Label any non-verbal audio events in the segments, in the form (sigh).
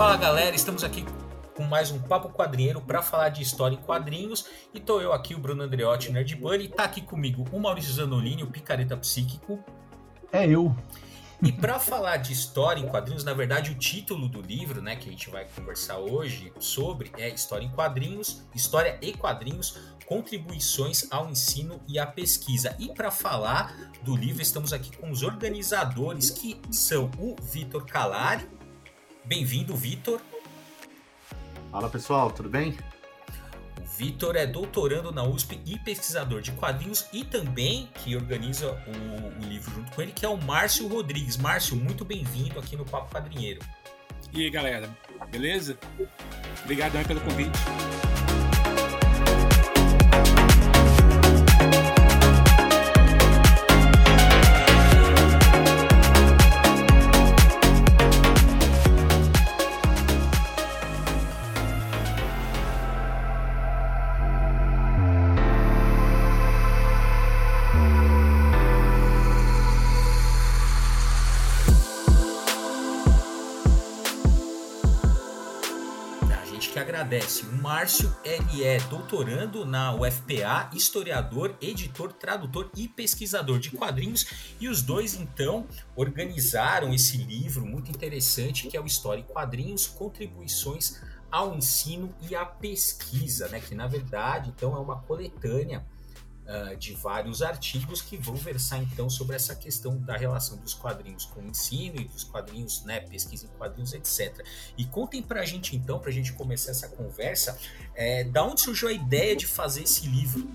Fala galera, estamos aqui com mais um Papo Quadrinheiro para falar de história em quadrinhos. E tô eu aqui, o Bruno Andreotti, Nerd Bunny. Tá aqui comigo o Maurício Zanolini, o Picareta Psíquico. É eu. E para falar de história em quadrinhos, na verdade, o título do livro, né, que a gente vai conversar hoje sobre é História em Quadrinhos, História e Quadrinhos, contribuições ao ensino e à pesquisa. E para falar do livro, estamos aqui com os organizadores, que são o Vitor Calari. Bem-vindo, Vitor. Fala pessoal, tudo bem? O Vitor é doutorando na USP e pesquisador de quadrinhos e também que organiza o, o livro junto com ele, que é o Márcio Rodrigues. Márcio, muito bem-vindo aqui no Papo Quadrinheiro. E aí, galera, beleza? Obrigado pelo convite. Márcio, ele é doutorando na UFPA, historiador, editor, tradutor e pesquisador de quadrinhos, e os dois então organizaram esse livro muito interessante que é o História em Quadrinhos, contribuições ao ensino e à pesquisa, né? Que na verdade então é uma coletânea uh, de vários artigos que vão versar então sobre essa questão da relação dos quadrinhos com o ensino e dos quadrinhos, né, pesquisa em quadrinhos, etc. E contem pra gente então, pra gente começar essa conversa, é, da onde surgiu a ideia de fazer esse livro?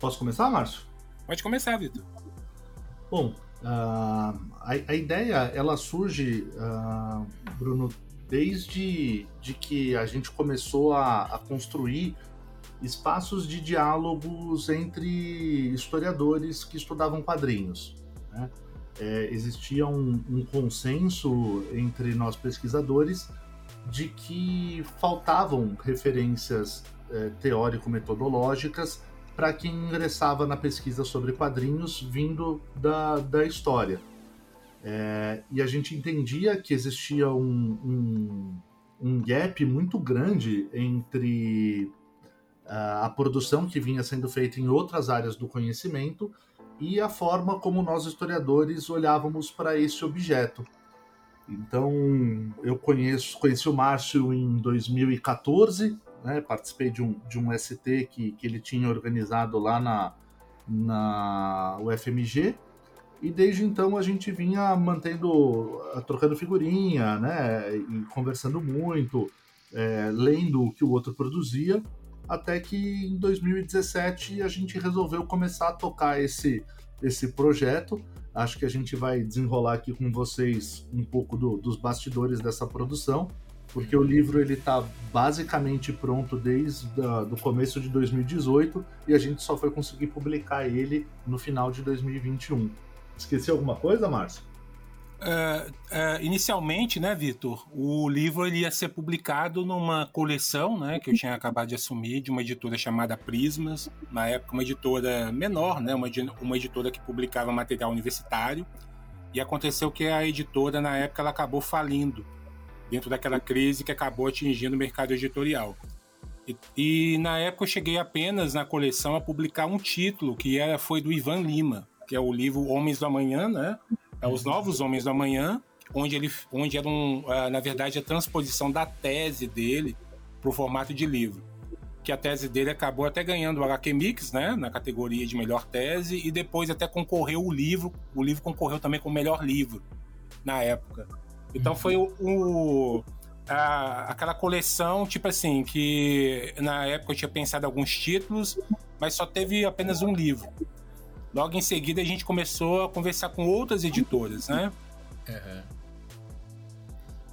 Posso começar, Márcio? Pode começar, Vitor. Bom, uh, a, a, ideia ela surge, uh, Bruno, desde de que a gente começou a, a construir espaços de diálogos entre historiadores que estudavam quadrinhos. Né? É, existia um, um, consenso entre nós pesquisadores de que faltavam referências é, teórico-metodológicas para quem ingressava na pesquisa sobre quadrinhos vindo da, da história. É, e a gente entendia que existia um, um, um gap muito grande entre a produção que vinha sendo feita em outras áreas do conhecimento e a forma como nós historiadores olhávamos para esse objeto. Então, eu conheço, conheci o Márcio em 2014, né, participei de um, de um ST que, que ele tinha organizado lá na, na UFMG, e desde então a gente vinha mantendo, trocando figurinha, né, e conversando muito, é, lendo o que o outro produzia, até que em 2017 a gente resolveu começar a tocar esse, esse projeto. Acho que a gente vai desenrolar aqui com vocês um pouco do, dos bastidores dessa produção, porque o livro ele está basicamente pronto desde o começo de 2018 e a gente só foi conseguir publicar ele no final de 2021. Esqueci alguma coisa, Márcio? Uh, uh, inicialmente, né, Vitor, o livro ele ia ser publicado numa coleção, né, que eu tinha acabado de assumir, de uma editora chamada Prismas, na época uma editora menor, né, uma, uma editora que publicava material universitário, e aconteceu que a editora, na época, ela acabou falindo, dentro daquela crise que acabou atingindo o mercado editorial. E, e na época eu cheguei apenas na coleção a publicar um título, que era, foi do Ivan Lima, que é o livro Homens do Amanhã, né, Os Novos Homens do Amanhã, onde ele, onde era um, uh, na verdade a transposição da tese dele para o formato de livro. Que a tese dele acabou até ganhando o HQ Mix, né, na categoria de melhor tese, e depois até concorreu o livro, o livro concorreu também com o melhor livro na época. Então foi o, o a, aquela coleção, tipo assim, que na época eu tinha pensado alguns títulos, mas só teve apenas um livro. Logo em seguida a gente começou a conversar com outras editoras, né? Uhum.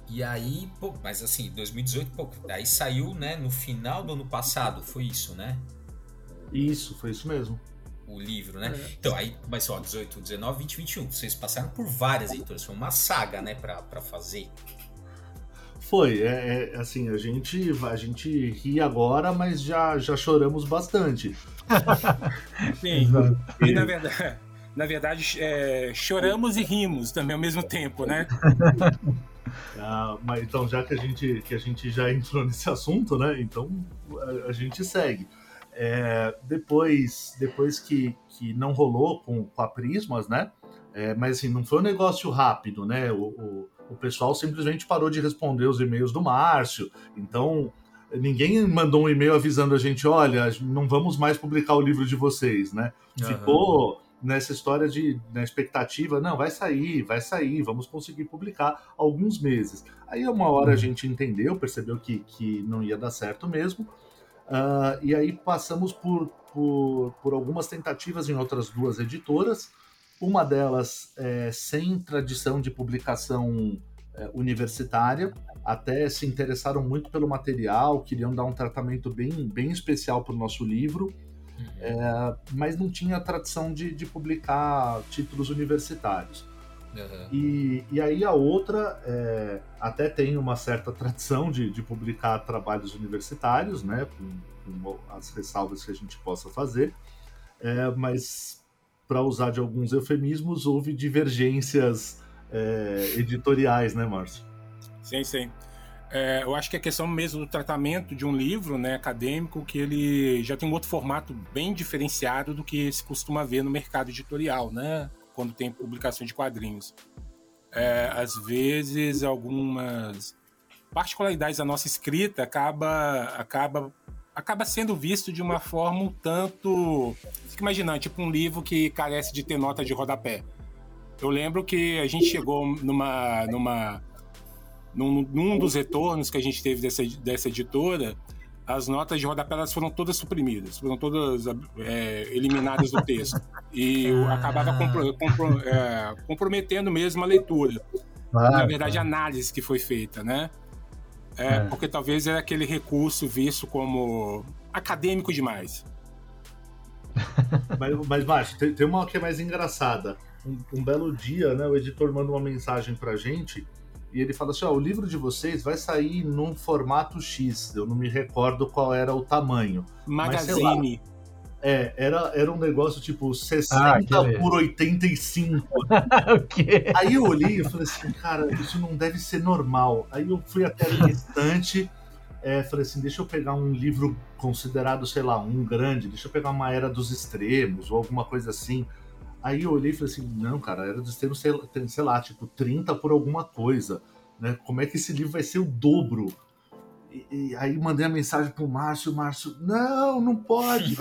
E aí, pô, mas assim, 2018, pô, aí saiu, né, no final do ano passado, foi isso, né? Isso, foi isso mesmo. O livro, né? É. Então, aí, mas ó, 18, 19, 20, 21. Vocês passaram por várias editoras, foi uma saga, né, pra, pra fazer. Foi, é, é, assim, a gente, a gente ri agora, mas já, já choramos bastante. (laughs) Sim, e na verdade, na verdade, é, choramos e rimos também ao mesmo tempo, né? (laughs) ah, mas então, já que a, gente, que a gente já entrou nesse assunto, né? Então a, a gente segue. É, depois depois que, que não rolou com, com a Prismas, né? É, mas assim, não foi um negócio rápido, né? O, o, o pessoal simplesmente parou de responder os e-mails do Márcio. Então, ninguém mandou um e-mail avisando a gente: olha, não vamos mais publicar o livro de vocês, né? Uhum. Ficou nessa história de na expectativa, não, vai sair, vai sair, vamos conseguir publicar alguns meses. Aí uma hora a uhum. gente entendeu, percebeu que, que não ia dar certo mesmo, uh, e aí passamos por, por, por algumas tentativas em outras duas editoras, uma delas é, sem tradição de publicação é, universitária, até se interessaram muito pelo material, queriam dar um tratamento bem, bem especial para o nosso livro, uhum. é, mas não tinha tradição de, de publicar títulos universitários. Uhum. E, e aí a outra é, até tem uma certa tradição de, de publicar trabalhos universitários, né, com, com, as ressalvas que a gente possa fazer, é, mas para usar de alguns eufemismos, houve divergências é, editoriais, né, Márcio? Sim, sim. É, eu acho que a questão mesmo do tratamento de um livro né, acadêmico, que ele já tem um outro formato bem diferenciado do que se costuma ver no mercado editorial, né? Quando tem publicação de quadrinhos. É, às vezes, algumas particularidades da nossa escrita acaba, acaba acaba sendo visto de uma forma um tanto. Fica imaginando, tipo um livro que carece de ter nota de rodapé. Eu lembro que a gente chegou numa. numa num, num dos retornos que a gente teve dessa, dessa editora, as notas de rodapé elas foram todas suprimidas, foram todas é, eliminadas do texto. E ah. acabava compro, compro, é, comprometendo mesmo a leitura. Ah, Na verdade, a análise que foi feita, né? É, é, porque talvez é aquele recurso visto como acadêmico demais. (laughs) mas, mas Márcio, tem, tem, uma que é mais engraçada. Um, um, belo dia, né, o editor manda uma mensagem pra gente e ele fala assim: ó, o livro de vocês vai sair num formato X. Eu não me recordo qual era o tamanho. Magazine. Mas, é, era, era um negócio tipo 60 ah, por 85. o quê? Aí eu olhei e falei assim, cara, isso não deve ser normal. Aí eu fui até a estante, é, falei assim, deixa eu pegar um livro considerado, sei lá, um grande, deixa eu pegar uma Era dos Extremos ou alguma coisa assim. Aí eu olhei e falei assim, não, cara, Era Extremos tem, sei lá, tipo, 30 por alguma coisa. Né? Como é que esse livro vai ser o dobro? E, e aí mandei a mensagem pro Márcio, o Márcio, não, não pode.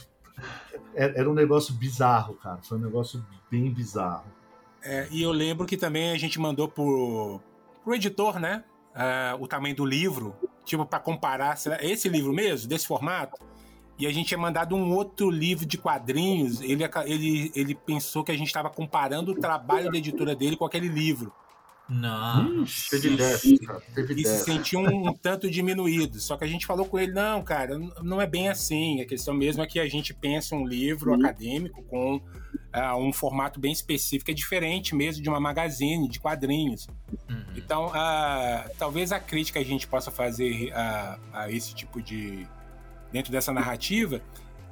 (laughs) Era um negócio bizarro, cara. Foi um negócio bem bizarro. É, e eu lembro que também a gente mandou pro, pro editor, né? Uh, o tamanho do livro, tipo, para comparar, será esse livro mesmo, desse formato? E a gente tinha mandado um outro livro de quadrinhos. Ele, ele, ele pensou que a gente estava comparando o trabalho da editora dele com aquele livro. Não. teve déficit, cara. Teve e se sentiu um, um, tanto diminuído. Só que a gente falou com ele, não, cara, não é bem assim. A questão mesmo é que a gente pensa um livro uhum. acadêmico com uh, um formato bem específico, é diferente mesmo de uma magazine, de quadrinhos. Uhum. Então, uh, talvez a crítica que a gente possa fazer a, a esse tipo de... dentro dessa narrativa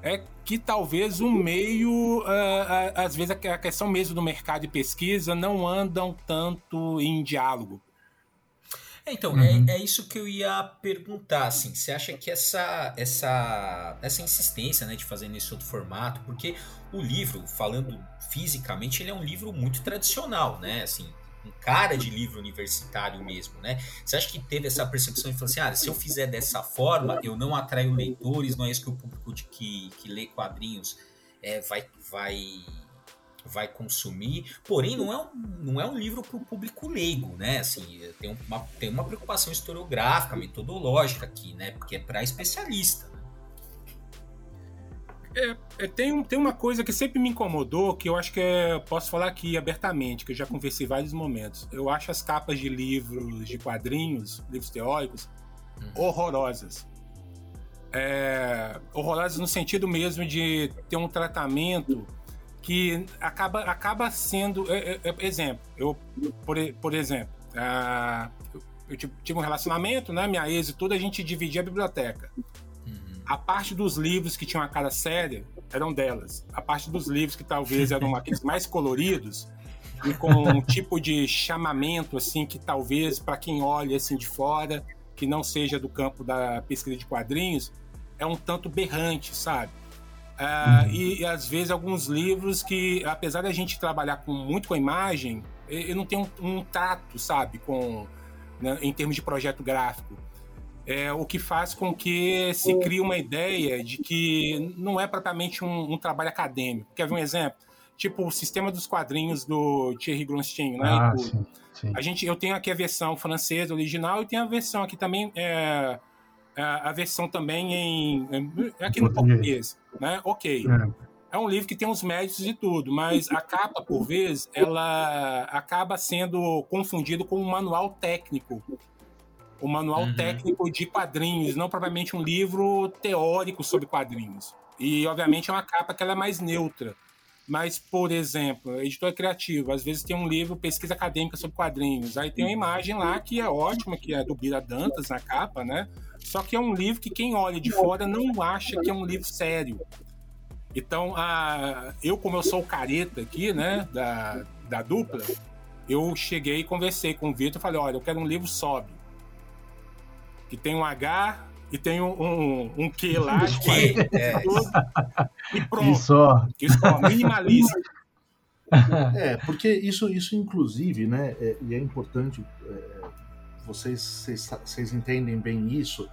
é que talvez o meio, uh, uh, às vezes a questão mesmo do mercado de pesquisa não andam tanto em diálogo. É, então, uhum. é, é, isso que eu ia perguntar, assim, você acha que essa, essa, essa insistência, né, de fazer nesse outro formato, porque o livro, falando fisicamente, ele é um livro muito tradicional, né, assim, cara de livro universitário mesmo, né? Você acha que teve essa percepção e falou assim, ah, se eu fizer dessa forma, eu não atraio leitores, não é isso que o público de, que, que lê quadrinhos é, vai, vai, vai consumir. Porém, não é um, não é um livro para o público leigo, né? Assim, tem uma, tem uma preocupação historiográfica, metodológica aqui, né? Porque é para especialista. É, é, tem, tem uma coisa que sempre me incomodou, que eu acho que é, posso falar aqui abertamente, que eu já conversei em vários momentos. Eu acho as capas de livros de quadrinhos, livros teóricos, uhum. horrorosas. É, horrorosas no sentido mesmo de ter um tratamento que acaba, acaba sendo. É, é, é exemplo, eu, por, por exemplo, eu tive um relacionamento, né? Minha ex e tudo, a gente dividia a biblioteca. A parte dos livros que tinham a cara séria eram delas. A parte dos livros que talvez eram aqueles mais coloridos e com um tipo de chamamento assim que talvez para quem olha assim de fora, que não seja do campo da pesquisa de quadrinhos, é um tanto berrante, sabe? Uh, uhum. e, e, às vezes alguns livros que, apesar da gente trabalhar com, muito com a imagem, eu não tenho um, um trato, sabe, com né, em termos de projeto gráfico. É, o que faz com que se crie uma ideia de que não é propriamente um, um trabalho acadêmico. Quer ver um exemplo? Tipo o sistema dos quadrinhos do Thierry Grunstein, né? Ah, sim, sim. A gente, eu tenho aqui a versão francesa original e tenho a versão aqui também é, a versão também em, em aqui no português, né? Ok. É. é um livro que tem uns méritos e tudo, mas a capa, por vezes, ela acaba sendo confundido com um manual técnico. O manual uhum. técnico de quadrinhos, não propriamente um livro teórico sobre quadrinhos. E, obviamente, é uma capa que ela é mais neutra. Mas, por exemplo, editor criativo, às vezes tem um livro pesquisa acadêmica sobre quadrinhos. Aí tem uma imagem lá que é ótima, que é do Bira Dantas na capa, né? Só que é um livro que quem olha de fora não acha que é um livro sério. Então, a, eu, como eu sou o careta aqui, né, da, da dupla, eu cheguei e conversei com o Vitor e falei: olha, eu quero um livro sóbrio. Que tem um H e tem um, um, um Q lá. Que, é. E pronto. Só. Isso, minimalista. É, porque isso, isso inclusive, né, é, e é importante, é, vocês, vocês, vocês entendem bem isso,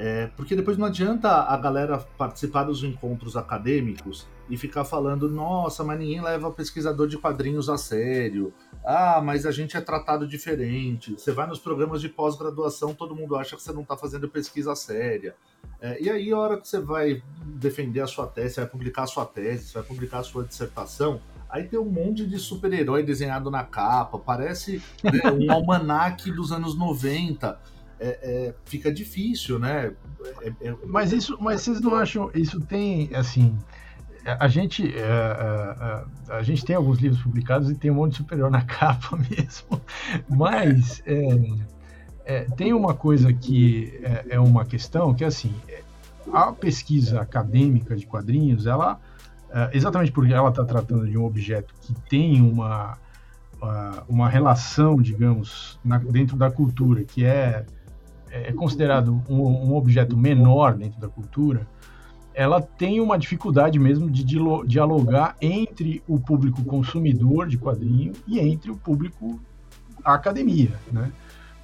é, porque depois não adianta a galera participar dos encontros acadêmicos e ficar falando, nossa, mas ninguém leva pesquisador de quadrinhos a sério. Ah, mas a gente é tratado diferente. Você vai nos programas de pós-graduação, todo mundo acha que você não está fazendo pesquisa séria. É, e aí, a hora que você vai defender a sua tese, você vai publicar a sua tese, você vai publicar a sua dissertação, aí tem um monte de super-herói desenhado na capa, parece né, um almanaque dos anos 90 é, é, fica difícil, né? É, é, mas isso, mas vocês não acham isso tem assim? A gente, é, a, gente tem alguns livros publicados e tem um monte superior na (laughs) capa mesmo, mas tem uma coisa que é, uma questão que assim a pesquisa acadêmica de quadrinhos, ela exatamente porque ela está tratando de um objeto que tem uma uma relação, digamos, na, dentro da cultura, que é é considerado um, um, objeto menor dentro da cultura, ela tem uma dificuldade mesmo de dialogar entre o público consumidor de quadrinho e entre o público academia, né?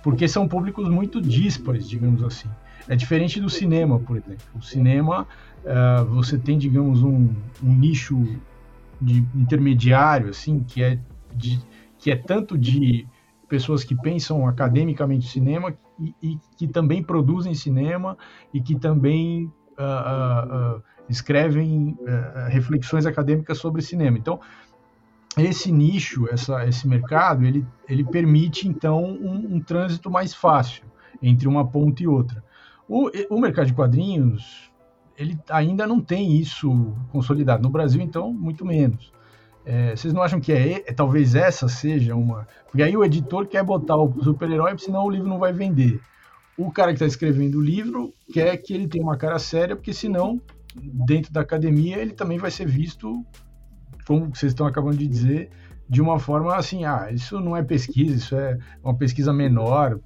Porque são públicos muito díspares, digamos assim. É diferente do cinema, por exemplo. O cinema, uh, você tem, digamos, um, um, nicho de intermediário, assim, que é, de, que é tanto de pessoas que pensam academicamente cinema e, e que também produzem cinema e que também uh, uh, escrevem reflexões acadêmicas sobre cinema. Então, esse nicho, essa, esse mercado, ele, ele permite, então, um, um trânsito mais fácil entre uma ponta e outra. O, o mercado de quadrinhos, ele ainda não tem isso consolidado. No Brasil, então, muito menos. É, vocês não acham que é, é, talvez essa seja uma. Porque aí o editor quer botar o super-herói, senão o livro não vai vender. O cara que está escrevendo o livro quer que ele tenha uma cara séria, porque senão, dentro da academia, ele também vai ser visto, como vocês estão acabando de dizer, de uma forma assim: ah, isso não é pesquisa, isso é uma pesquisa menor.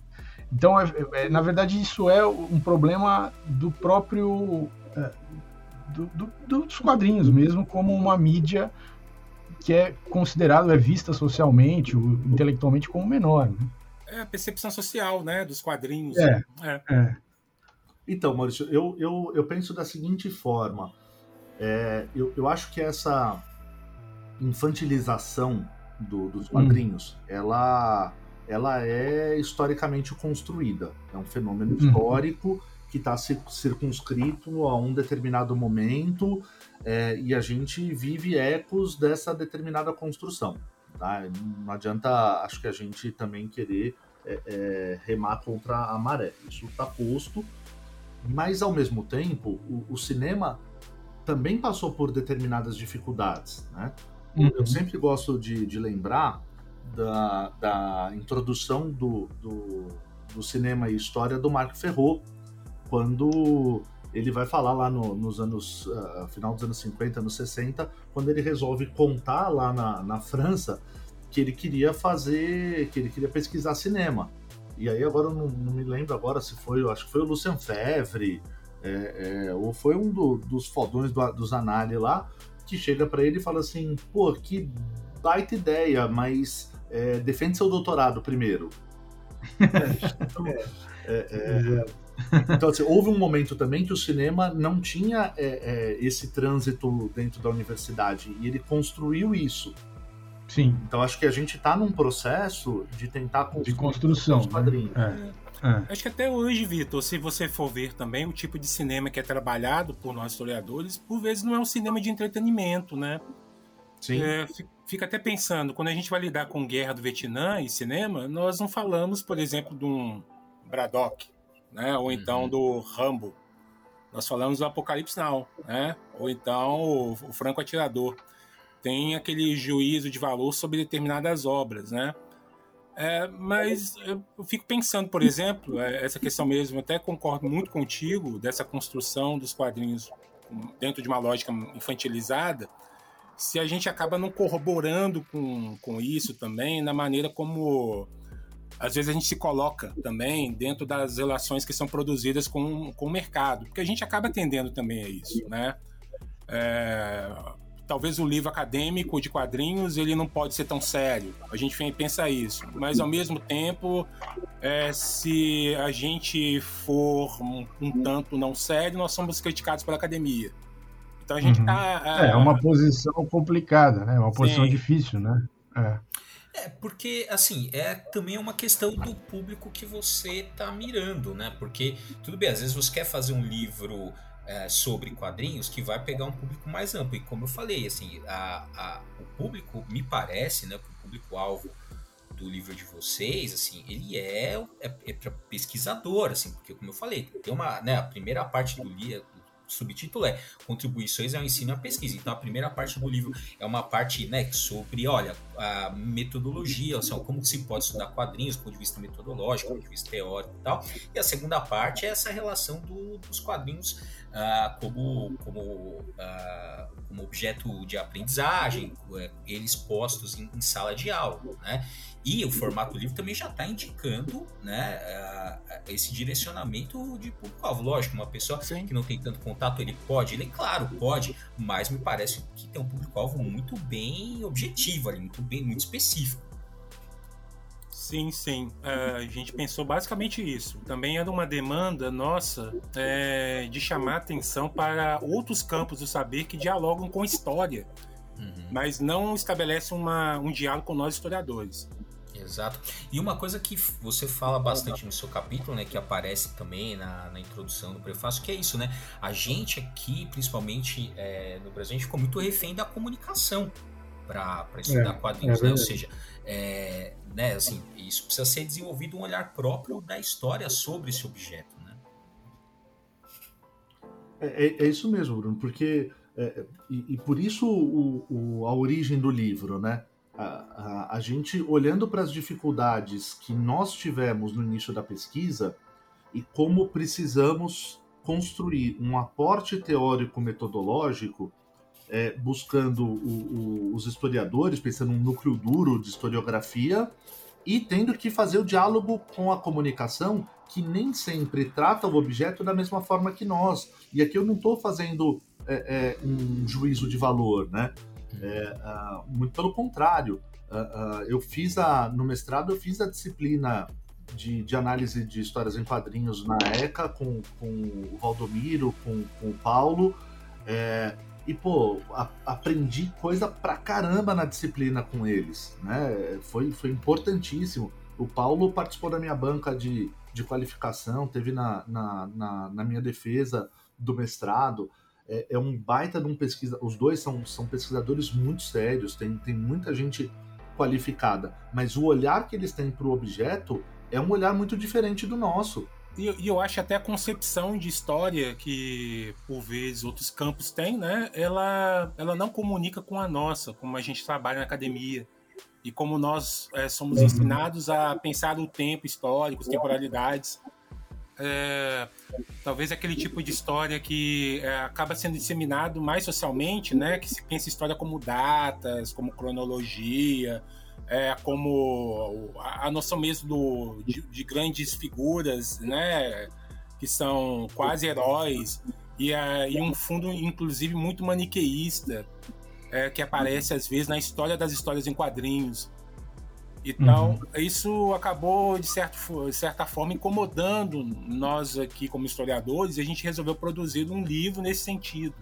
Então, é, é, na verdade, isso é um problema do próprio. É, do, do, dos quadrinhos mesmo, como uma mídia que é considerado, é vista socialmente, intelectualmente como menor. Né? É a percepção social, né, dos quadrinhos. É, é. é. Então, Maurício, eu, eu, eu penso da seguinte forma. É, eu, eu acho que essa infantilização do, dos hum. quadrinhos, hum. ela, ela é historicamente construída. É um fenômeno hum. Que está circunscrito a um determinado momento é, e a gente vive ecos dessa determinada construção. Tá? Não adianta, acho que a gente também querer é, é, remar contra a maré. Isso está posto, mas ao mesmo tempo o, o, cinema também passou por determinadas dificuldades. Né? Uhum. Eu sempre gosto de, de lembrar da, da introdução do, do, do, cinema e história do Marc Ferrot, quando ele vai falar lá no, nos anos, uh, final dos anos 50, anos 60, quando ele resolve contar lá na, na França que ele queria fazer, que ele queria pesquisar cinema. E aí agora eu não, não me lembro agora se foi, acho que foi o Lucien Febvre, é, é, ou foi um do, dos fodões do, dos Anali lá, que chega para ele e fala assim, pô, que baita ideia, mas é, defende seu doutorado primeiro. (laughs) então, é, é, então assim, houve um momento também que o cinema não tinha esse trânsito dentro da universidade, e ele construiu isso. Sim. Então acho que a gente está num processo de tentar construir de construção, os né? quadrinhos. Né? É. É. Acho que até hoje, Vitor, se você for ver também o tipo de cinema que é trabalhado por nós historiadores, por vezes não é um cinema de entretenimento, né? Sim. É, fica até pensando, quando a gente vai lidar com guerra do Vietnã e cinema, nós não falamos, por exemplo, de um Braddock, né? Ou então uhum. do Rambo. Nós falamos do Apocalipse Now, né? Ou então o, o Franco Atirador tem aquele juízo de valor sobre determinadas obras, né? É, mas eu fico pensando, por exemplo, é, essa questão mesmo, até concordo muito contigo, dessa construção dos quadrinhos dentro de uma lógica infantilizada, se a gente acaba não corroborando com, com isso também, na maneira como às vezes a gente se coloca também dentro das relações que são produzidas com, com o mercado, porque a gente acaba atendendo também a isso, né? É, talvez o livro acadêmico de quadrinhos ele não pode ser tão sério. A gente pensa isso, mas ao mesmo tempo, é, se a gente for um, um, tanto não sério, nós somos criticados pela academia. Então a gente está uhum. é, é, uma posição complicada, né? Uma posição Sim. difícil, né? É. É, porque, assim, é também uma questão do público que você está mirando, né? Porque, tudo bem, às vezes você quer fazer um livro é, sobre quadrinhos que vai pegar um público mais amplo. E como eu falei, assim, a, a, o público, me parece, né, o público-alvo do livro de vocês, assim, ele é, é, é pesquisador, assim, porque como eu falei, tem uma, né, a primeira parte do livro, subtítulo é Contribuições ao Ensino e à Pesquisa. Então, a primeira parte do livro é uma parte né, sobre, olha, a metodologia, assim, como se pode estudar quadrinhos do ponto de vista metodológico, do ponto de vista teórico e tal. E a segunda parte é essa relação do, dos quadrinhos uh, como, como, uh, como objeto de aprendizagem, uh, eles postos em, em, sala de aula, né? E o formato livro também já está indicando né, esse direcionamento de público-alvo. Lógico, uma pessoa Sim. que não tem tanto contato, ele pode, ele, claro, pode, mas me parece que tem um público-alvo muito bem objetivo ali, muito bem, muito específico. Sim, sim. É, a gente pensou basicamente isso. Também era uma demanda nossa é, de chamar atenção para outros campos do saber que dialogam com história, uhum. mas não estabelecem uma, um diálogo com nós historiadores. Exato. E uma coisa que você fala bastante no seu capítulo, né, que aparece também na, na introdução do prefácio, que é isso, né? A gente aqui, principalmente é, no Brasil, a gente ficou muito refém da comunicação para estudar é, quadrinhos, é né? Ou seja, é, né, assim, isso precisa ser desenvolvido um olhar próprio da história sobre esse objeto, né? É, é, é isso mesmo, Bruno, porque é, e, e, por isso o, o, a origem do livro, né? A, a, gente olhando para as dificuldades que nós tivemos no início da pesquisa e como precisamos construir um aporte teórico metodológico é, buscando o, o, os historiadores, pensando num núcleo duro de historiografia, e tendo que fazer o diálogo com a comunicação, que nem sempre trata o objeto da mesma forma que nós. E aqui eu não estou fazendo é, é, um juízo de valor, né? Uh, muito pelo contrário. Uh, uh, eu fiz a, no mestrado, eu fiz a disciplina de, de, análise de histórias em quadrinhos na ECA com, com o Valdomiro, com, com o Paulo. É, e, pô, a, aprendi coisa pra caramba na disciplina com eles, né? Foi, foi importantíssimo. O Paulo participou da minha banca de, de qualificação, teve na, na, na, na minha defesa do mestrado. É, é, um baita de um pesquisa. Os dois são, são pesquisadores muito sérios, tem, tem muita gente qualificada, mas o olhar que eles têm para o objeto é um olhar muito diferente do nosso. E, e, eu acho até a concepção de história que, por vezes, outros campos têm, né? Ela, ela não comunica com a nossa, como a gente trabalha na academia. E como nós é, somos uhum. ensinados a pensar o tempo histórico, as temporalidades. É, talvez aquele tipo de história que é, acaba sendo disseminado mais socialmente, né? Que se pensa história como datas, como cronologia, é, como a, noção mesmo do, de, de, grandes figuras, né? Que são quase heróis e, é, e um fundo, inclusive, muito maniqueísta, é, que aparece às vezes na história das histórias em quadrinhos. Então, uhum. isso acabou, de, certo, de certa forma, incomodando nós aqui como historiadores, e a gente resolveu produzir um livro nesse sentido.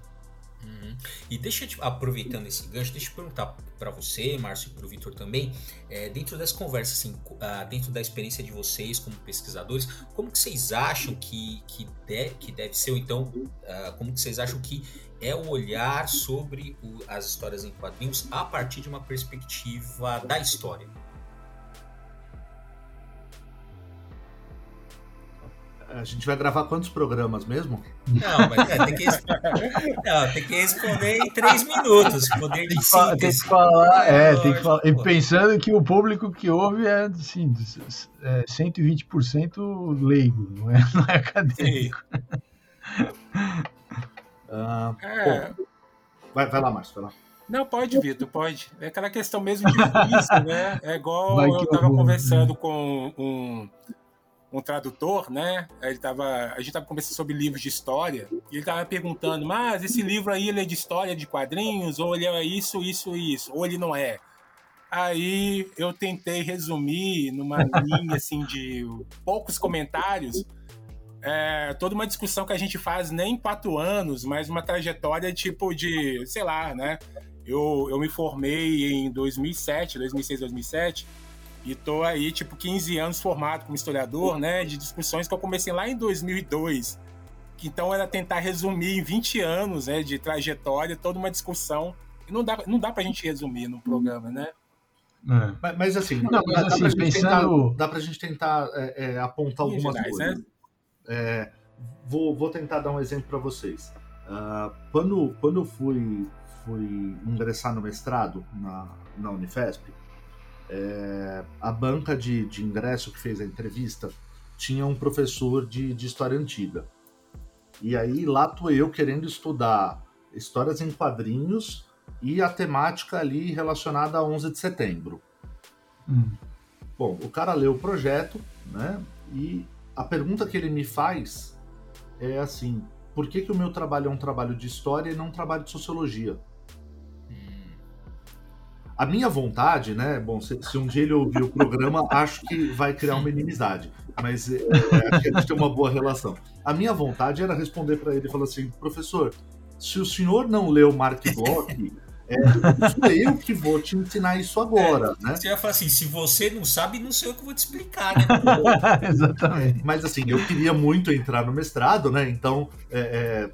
Uhum. E deixa eu te, aproveitando esse gancho, deixa eu perguntar para você, Márcio, e para o Vitor também, é, dentro das conversas, assim, uh, dentro da experiência de vocês como pesquisadores, como que vocês acham que, que, de, que deve ser, ou então, uh, como que vocês acham que é o olhar sobre o, as histórias em quadrinhos a partir de uma perspectiva da história? A gente vai gravar quantos programas mesmo? Não, mas é, tem, que Não, tem que responder em três minutos. Poder de síntese. Tem que falar, é, é tem que falar. E pensando que o público que ouve é, assim, é 120% leigo, não é, (laughs) não é acadêmico. Ah, é... vai, vai lá, Márcio, vai lá. Não, pode, Vitor, pode. É aquela questão mesmo difícil, né? É igual eu estava conversando com um um tradutor, né? Ele tava, a gente estava conversando sobre livros de história e ele estava perguntando, mas esse livro aí ele é de história de quadrinhos ou ele é isso, isso, isso, ou ele não é. Aí eu tentei resumir numa linha assim de poucos comentários é, toda uma discussão que a gente faz nem em quatro anos, mas uma trajetória tipo de, sei lá, né? Eu, eu me formei em 2007, 2006, 2007 e tô aí, tipo, 15 anos formado como historiador, né? De discussões que eu comecei lá em 2002. Que então era tentar resumir em 20 anos né, de trajetória toda uma discussão. E não dá, não dá pra gente resumir no programa, né? É. Mas, mas, assim, não, mas, dá, assim dá, pra pensando... tentar, dá pra gente tentar é, é, apontar algumas gerais, coisas. Né? É, vou, vou tentar dar um exemplo para vocês. Uh, quando, quando eu fui, fui ingressar no mestrado na, na Unifesp, é, a banca de, de ingresso que fez a entrevista tinha um professor de, de história antiga. E aí lá tô eu querendo estudar histórias em quadrinhos e a temática ali relacionada a 11 de setembro. Hum. Bom, o cara leu o projeto, né? E a pergunta que ele me faz é assim: por que, que o meu trabalho é um trabalho de história e não um trabalho de sociologia? A minha vontade, né? Bom, se, se, um dia ele ouvir o programa, (laughs) acho que vai criar uma inimizade. Mas é, é, acho que a gente tem uma boa relação. A minha vontade era responder para ele e falar assim: professor, se o senhor não leu Mark Bloch, (laughs) é, sou eu que vou te ensinar isso agora, é, né? Você ia falar assim, se você não sabe, não sei eu que vou te explicar, né? (laughs) Exatamente. Mas assim, eu queria muito entrar no mestrado, né? Então, é, é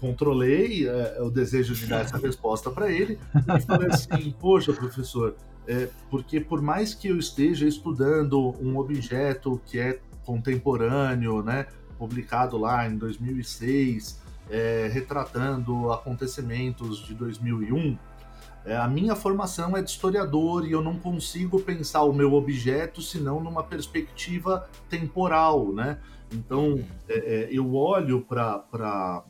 controlei é, o desejo de dar essa (laughs) resposta para ele e falei assim: Poxa, professor, é, porque por mais que eu esteja estudando um objeto que é contemporâneo, né, publicado lá em 2006, é, retratando acontecimentos de 2001, é, a minha formação é de historiador e eu não consigo pensar o meu objeto senão numa perspectiva temporal, né? Então, é, é, eu olho para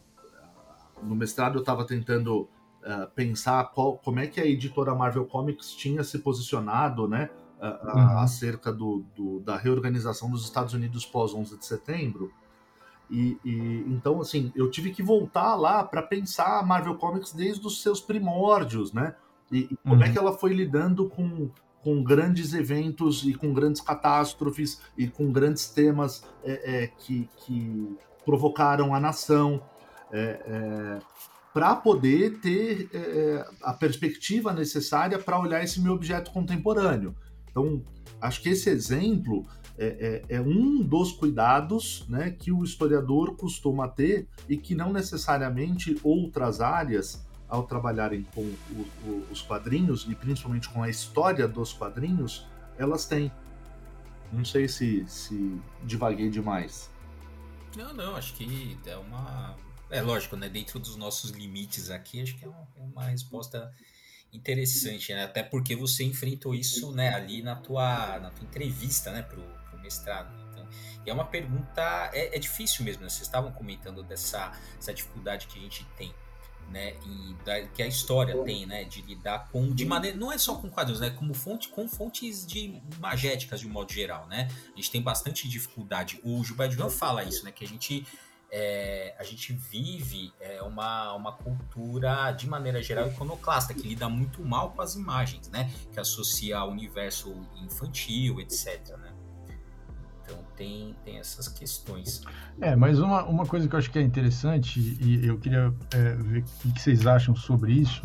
no mestrado eu estava tentando uh, pensar qual, como é que a editora Marvel Comics tinha se posicionado, né, uh, uhum. acerca do, do, da reorganização dos Estados Unidos pós 11 de setembro. E, e, então, assim, eu tive que voltar lá para pensar a Marvel Comics desde os seus primórdios, né? E, e como é uhum. é que ela foi lidando com, com grandes eventos e com grandes catástrofes e com grandes temas é, é, que, que provocaram a nação para poder ter é, é, a perspectiva necessária para olhar esse meu objeto contemporâneo. Então, acho que esse exemplo é, é, é, um dos cuidados né, que o historiador costuma ter e que não necessariamente outras áreas, ao trabalharem com o, o, os quadrinhos e principalmente com a história dos quadrinhos, elas têm. Não sei se, se divaguei demais. Não, não, acho que é uma, é lógico, né? Dentro dos nossos limites aqui, acho que é uma, é uma resposta interessante, né? Até porque você enfrentou isso, né, ali na tua, na tua entrevista, né, pro, pro mestrado. Então, E é uma pergunta, é, é difícil mesmo, né? Vocês estavam comentando dessa essa dificuldade que a gente tem né, e da, que a história tem, né, de lidar com de maneira não é só com quadrinhos, né, como fonte com fontes de magéticas de um modo geral, né? A gente tem bastante dificuldade. O Gilberto João fala isso, né, que a gente é, a gente vive é, uma, uma cultura, de maneira geral, iconoclasta, que lida muito mal com as imagens, né? Que associa ao universo infantil, etc. Né? Então tem, tem essas questões. É, mas uma, uma coisa que eu acho que é interessante, e eu queria é, ver o que vocês acham sobre isso,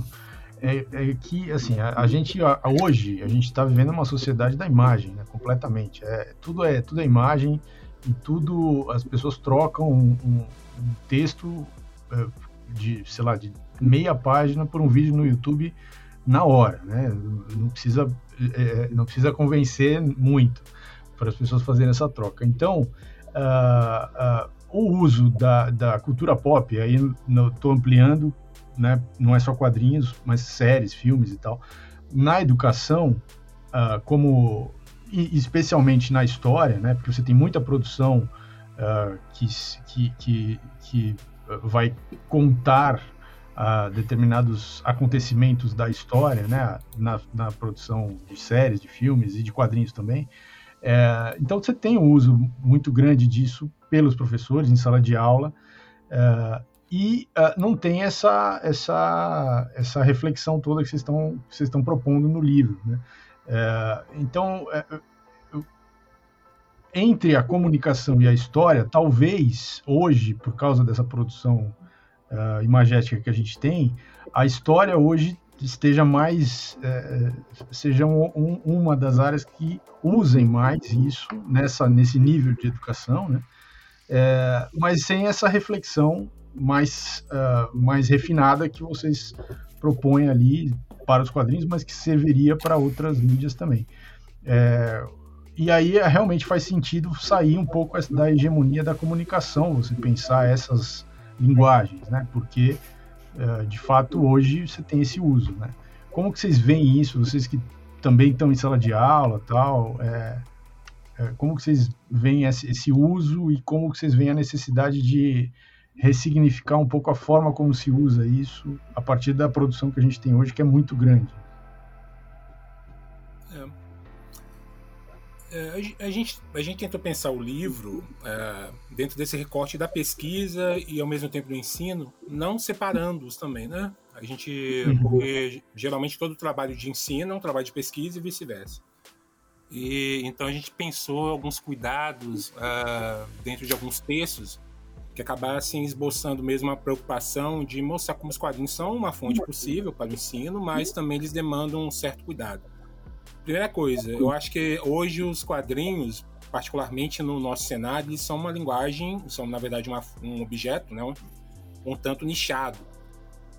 é, é que assim a, a gente a, hoje a gente está vivendo uma sociedade da imagem, né, completamente. É, tudo é tudo é imagem e tudo as pessoas trocam um, um, um texto é, de sei lá de meia página por um vídeo no YouTube na hora, né? Não precisa é, não precisa convencer muito para as pessoas fazerem essa troca. Então, uh, uh, o uso da, da cultura pop, aí estou ampliando, né, não é só quadrinhos, mas séries, filmes e tal, na educação, uh, como especialmente na história, né, porque você tem muita produção que, que, que, que, vai contar determinados acontecimentos da história, né, na, na produção de séries, de filmes e de quadrinhos também. É, então você tem um uso muito grande disso pelos professores em sala de aula é, e não tem essa, essa, essa reflexão toda que vocês estão, vocês estão propondo no livro. Né? É, então, é, entre a comunicação e a história, talvez hoje, por causa dessa produção uh, imagética que a gente tem, a história hoje esteja mais é, seja um, uma das áreas que usem mais isso nessa nesse nível de educação, né? É, mas sem essa reflexão mais uh, mais refinada que vocês propõem ali para os quadrinhos, mas que serviria para outras mídias também. É, e aí é, realmente faz sentido sair um pouco da hegemonia da comunicação, você pensar essas linguagens, né? Porque é, de fato hoje você tem esse uso, né? Como que vocês veem isso? Vocês que também estão em sala de aula, tal, é, é, como que vocês veem esse, esse, uso e como que vocês veem a necessidade de ressignificar um pouco a forma como se usa isso a partir da produção que a gente tem hoje, que é muito grande? É, a, gente, a gente tentou pensar o livro é, dentro desse recorte da pesquisa e ao mesmo tempo do ensino, não separando-os também, né? A gente, uhum. porque geralmente todo trabalho de ensino é um trabalho de pesquisa e vice-versa. E então a gente pensou alguns cuidados uh, dentro de alguns textos que acabassem esboçando mesmo a preocupação de mostrar como os quadrinhos são uma fonte possível para o ensino, mas também eles demandam um certo cuidado. Primeira coisa, eu acho que hoje os quadrinhos, particularmente no nosso cenário, eles são uma linguagem, são na verdade uma, um objeto, né, um, um tanto nichado.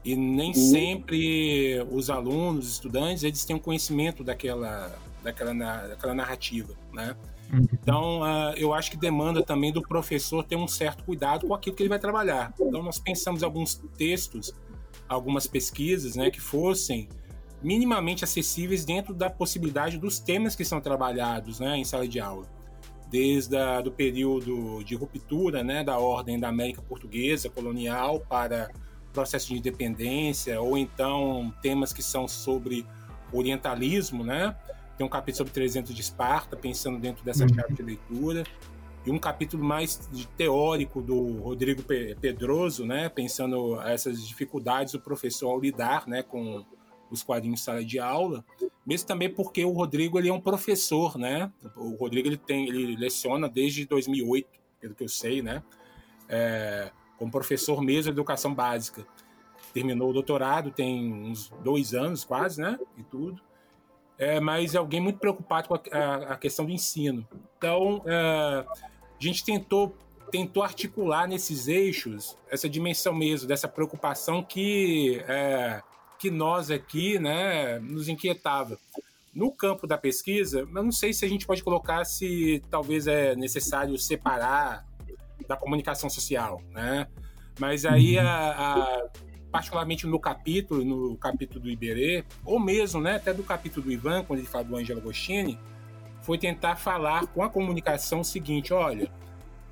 E nem sempre os alunos, os estudantes, eles têm um conhecimento daquela, daquela, daquela narrativa, né? Uhum. Então, uh, eu acho que demanda também do professor ter um certo cuidado com aquilo que ele vai trabalhar. Então, nós pensamos alguns textos, algumas pesquisas, né, que fossem minimamente acessíveis dentro da possibilidade dos temas que são trabalhados né, em sala de aula. Desde o período de ruptura né, da ordem da América Portuguesa colonial para processo de independência, ou então temas que são sobre orientalismo, né? Tem um capítulo sobre 300 de Esparta, pensando dentro dessa uhum. chave de leitura, e um capítulo mais teórico do Rodrigo Pedroso, né? Pensando essas dificuldades do professor ao lidar né, com os quadrinhos sala de aula, mesmo também porque o Rodrigo ele é um professor, né? O Rodrigo ele tem, ele leciona desde 2008, pelo que eu sei, né? É, como professor mesmo de educação básica. Terminou o doutorado tem uns dois anos quase, né? E tudo. É, mas é alguém muito preocupado com a, a, a questão do ensino. Então, é, a gente tentou tentou articular nesses eixos essa dimensão mesmo dessa preocupação que é, que nós aqui né, nos inquietava. No campo da pesquisa, eu não sei se a gente pode colocar se talvez é necessário separar da comunicação social, né? Mas aí, a, a, particularmente no capítulo, no capítulo do Iberê, ou mesmo né, até do capítulo do Ivan, quando ele fala do Angelo Agostini, foi tentar falar com a comunicação o seguinte: olha,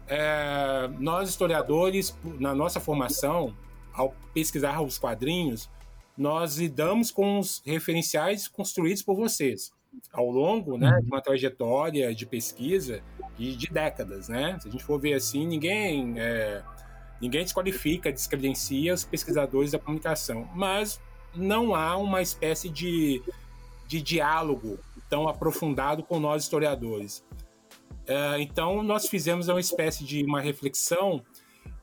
é, nós historiadores, na nossa formação, ao pesquisar os quadrinhos, nós lidamos com os referenciais construídos por vocês ao longo né, de uma trajetória de pesquisa de, de décadas. Né? Se a gente for ver assim, ninguém, é, ninguém desqualifica, descredencia os pesquisadores da comunicação, mas não há uma espécie de, de diálogo tão aprofundado com nós historiadores. É, então, nós fizemos uma espécie de uma reflexão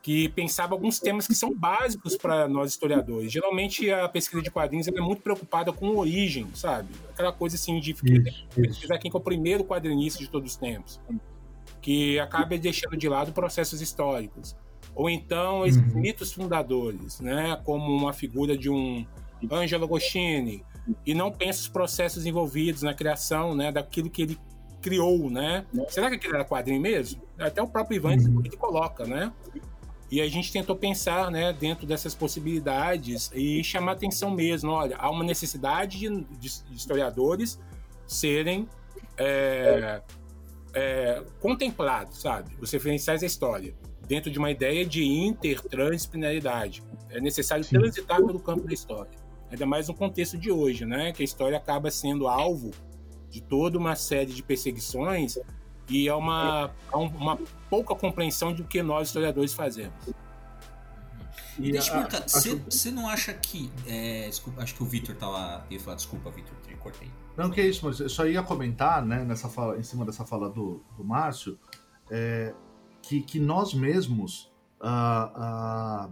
que pensava alguns temas que são básicos para nós historiadores. Geralmente a pesquisa de quadrinhos é muito preocupada com origem, sabe? Aquela coisa assim de isso, pesquisar quem é o primeiro quadrinista de todos os tempos, que acaba deixando de lado processos históricos. Ou então esses uhum. mitos fundadores, né? Como uma figura de um Angelo Agostini, e não pensa os processos envolvidos na criação, né? Daquilo que ele criou, né? Será que aquilo era quadrinho mesmo? Até o próprio Ivan uhum. ele coloca, né? E a gente tentou pensar né, dentro dessas possibilidades e chamar atenção mesmo. Olha, há uma necessidade de, de historiadores serem é, é, contemplados, sabe? Os referenciais da história, dentro de uma ideia de interdisciplinaridade. É necessário Sim. transitar pelo campo da história. Ainda mais no contexto de hoje, né? Que a história acaba sendo alvo de toda uma série de perseguições e é uma, é uma pouca compreensão do que nós historiadores fazemos. E Deixa eu perguntar, você não acha que. É, desculpa, acho que o Vitor tava. ia falar, desculpa, Vitor, te cortei. Não, que é isso, mas eu só ia comentar, né, nessa fala, em cima dessa fala do, do Márcio, é, que, que nós mesmos uh, uh,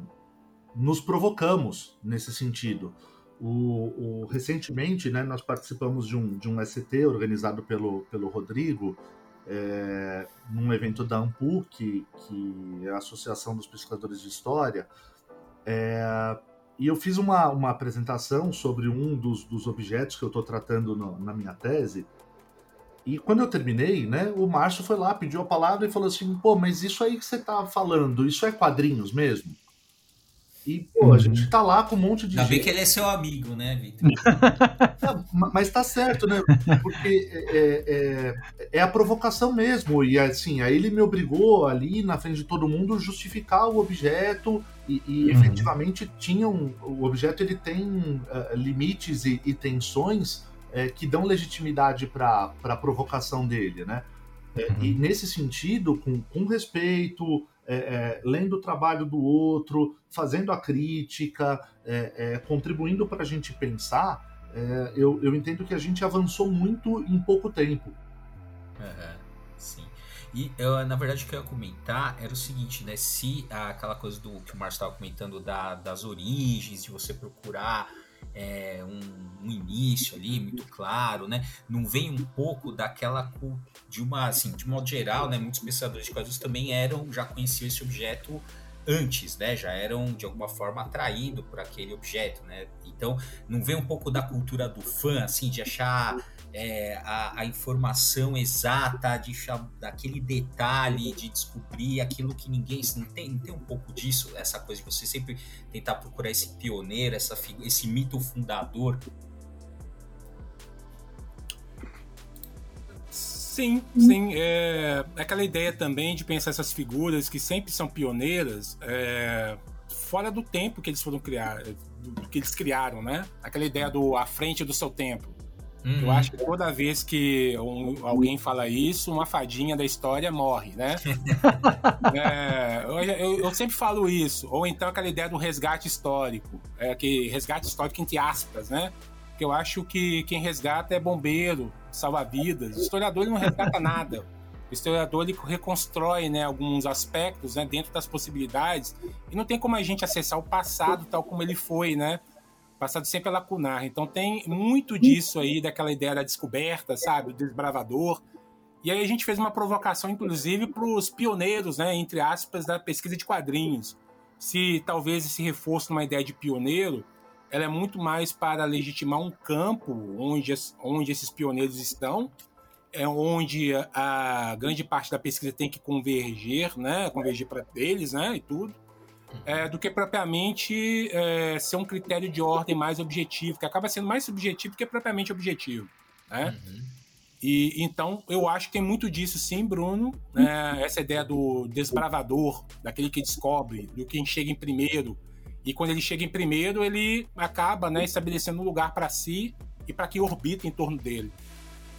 nos provocamos nesse sentido. O, o, recentemente, né, nós participamos de um, de um ST organizado pelo, pelo Rodrigo, é, num evento da AMPU, que, que é a Associação dos Pesquisadores de História, é, e eu fiz uma, uma apresentação sobre um dos, dos objetos que eu estou tratando no, na minha tese. E quando eu terminei, né, o Márcio foi lá, pediu a palavra e falou assim: pô, mas isso aí que você está falando, isso é quadrinhos mesmo? E, pô, uhum. a gente tá lá com um monte de. Ainda bem que ele é seu amigo, né, Vitor? (laughs) mas tá certo, né? Porque é, é, é, é, a provocação mesmo. E assim, aí ele me obrigou ali, na frente de todo mundo, justificar o objeto. E, e uhum. efetivamente tinham. O objeto ele tem uh, limites e, e tensões uh, que dão legitimidade para a provocação dele, né? Uhum. E nesse sentido, com, com respeito, é, é, lendo o trabalho do outro, fazendo a crítica, é, é contribuindo para a gente pensar, é, eu, eu entendo que a gente avançou muito em pouco tempo. Uhum, sim. E eu, na verdade, o que eu ia comentar era o seguinte, né? Se aquela coisa do que o Márcio estava comentando da, das origens, de você procurar é, um, um, início ali muito claro, né? Não vem um pouco daquela de uma assim, de modo geral, né? Muitos pensadores de quadrinhos também eram já conheciam esse objeto antes, né? Já eram de alguma forma atraídos por aquele objeto, né? Então, não vem um pouco da cultura do fã, assim, de achar é, a, a, informação exata, de, daquele detalhe, de descobrir aquilo que ninguém. Não tem, não tem um pouco disso, essa coisa de você sempre tentar procurar esse pioneiro, essa, esse mito fundador? Sim, sim. É, aquela ideia também de pensar essas figuras que sempre são pioneiras é, fora do tempo que eles foram criar, que eles criaram, né? Aquela ideia do à frente do seu tempo. Uhum. Eu acho que toda vez que um, alguém fala isso, uma fadinha da história morre, né? (laughs) é, eu, eu, sempre falo isso. Ou então aquela ideia do resgate histórico. É, que resgate histórico entre aspas, né? Que eu acho que quem resgata é bombeiro, salva vidas. O historiador não resgata (laughs) nada. O historiador ele reconstrói né, alguns aspectos né, dentro das possibilidades e não tem como a gente acessar o passado tal como ele foi, né? Passado sempre é lacunar. Então tem muito disso aí, daquela ideia da descoberta, sabe? O desbravador. E aí a gente fez uma provocação, inclusive, para os pioneiros, né, entre aspas, da pesquisa de quadrinhos. Se talvez esse reforço numa ideia de pioneiro, ela é muito mais para legitimar um campo onde, onde esses pioneiros estão, é onde a, a grande parte da pesquisa tem que converger, né, convergir para eles, né, e tudo é, do que propriamente é, ser um critério de ordem mais objetivo, que acaba sendo mais subjetivo que propriamente objetivo. Né? Uhum. E então eu acho que tem muito disso, sim, Bruno. É, essa ideia do desbravador, daquele que descobre, do quem chega em primeiro. E quando ele chega em primeiro, ele acaba né, estabelecendo um lugar para si e para que orbita em torno dele.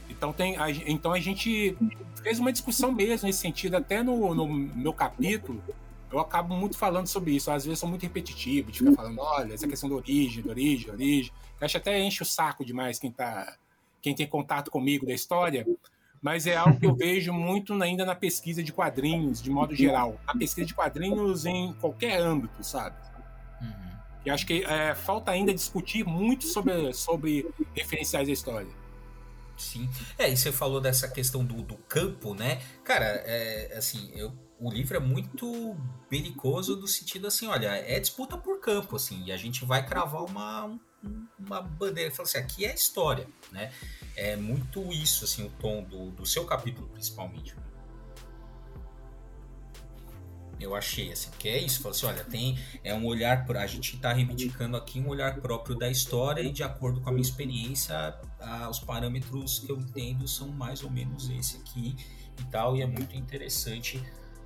Então, tem, a, então a gente fez uma discussão mesmo nesse sentido, até no, no meu capítulo, eu acabo muito falando sobre isso. Às vezes sou muito repetitivo, de ficar falando, olha, essa questão da origem, da origem, da origem. Eu acho até enche o saco demais quem, tá, quem tem contato comigo da história, mas é algo que eu (laughs) vejo muito ainda na pesquisa de quadrinhos, de modo geral. A pesquisa de quadrinhos em qualquer âmbito, sabe? Uhum. E acho que é, falta ainda discutir muito sobre, sobre referenciais da história. Sim. É, e você falou dessa questão do, do campo, né? Cara, é, assim, eu, o livro é muito belicoso do sentido assim, olha, é disputa por campo, assim, e a gente vai cravar uma, uma bandeira, fala assim, aqui é história, né? É muito isso, assim, o tom do, do seu capítulo, principalmente. Eu achei, assim, que é isso. Falou assim, olha, tem é um olhar, a gente está reivindicando aqui um olhar próprio da história e de acordo com a minha experiência, a, os parâmetros que eu entendo são mais ou menos esse aqui e tal, e é muito interessante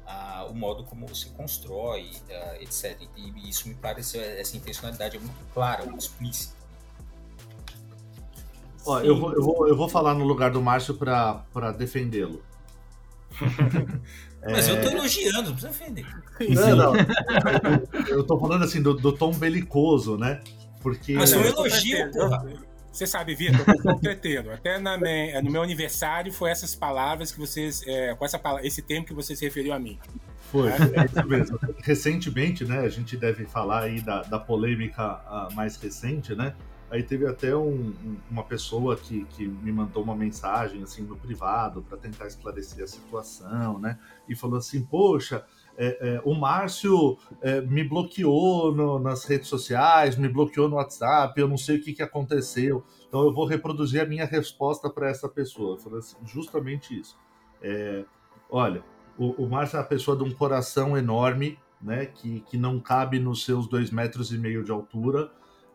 a, o modo como você constrói, uh, etc. E isso me parece, essa intencionalidade é muito clara, muito explícita. Ó, eu vou, eu, vou, eu vou falar no lugar do Márcio para defendê-lo. (laughs) Mas é... eu tô elogiando, não precisa defender. Não, não. Eu, eu tô falando assim do, do tom belicoso, né? Porque. Mas foi um elogio, porra. Você sabe, Vitor, eu sou treteiro. Até na, no meu aniversário foi essas palavras que vocês. É, com essa, esse tempo que você se referiu a mim. Foi, é, é isso mesmo. Recentemente, né? A gente deve falar aí da, da polêmica mais recente, né? Aí teve até um, uma pessoa que, que me mandou uma mensagem assim no privado para tentar esclarecer a situação, né? E falou assim: Poxa, é, é, o Márcio é, me bloqueou no, nas redes sociais, me bloqueou no WhatsApp, eu não sei o que, que aconteceu. Então eu vou reproduzir a minha resposta para essa pessoa. Assim, justamente isso. É, olha, o, o Márcio é uma pessoa de um coração enorme, né? Que, que não cabe nos seus dois metros e meio de altura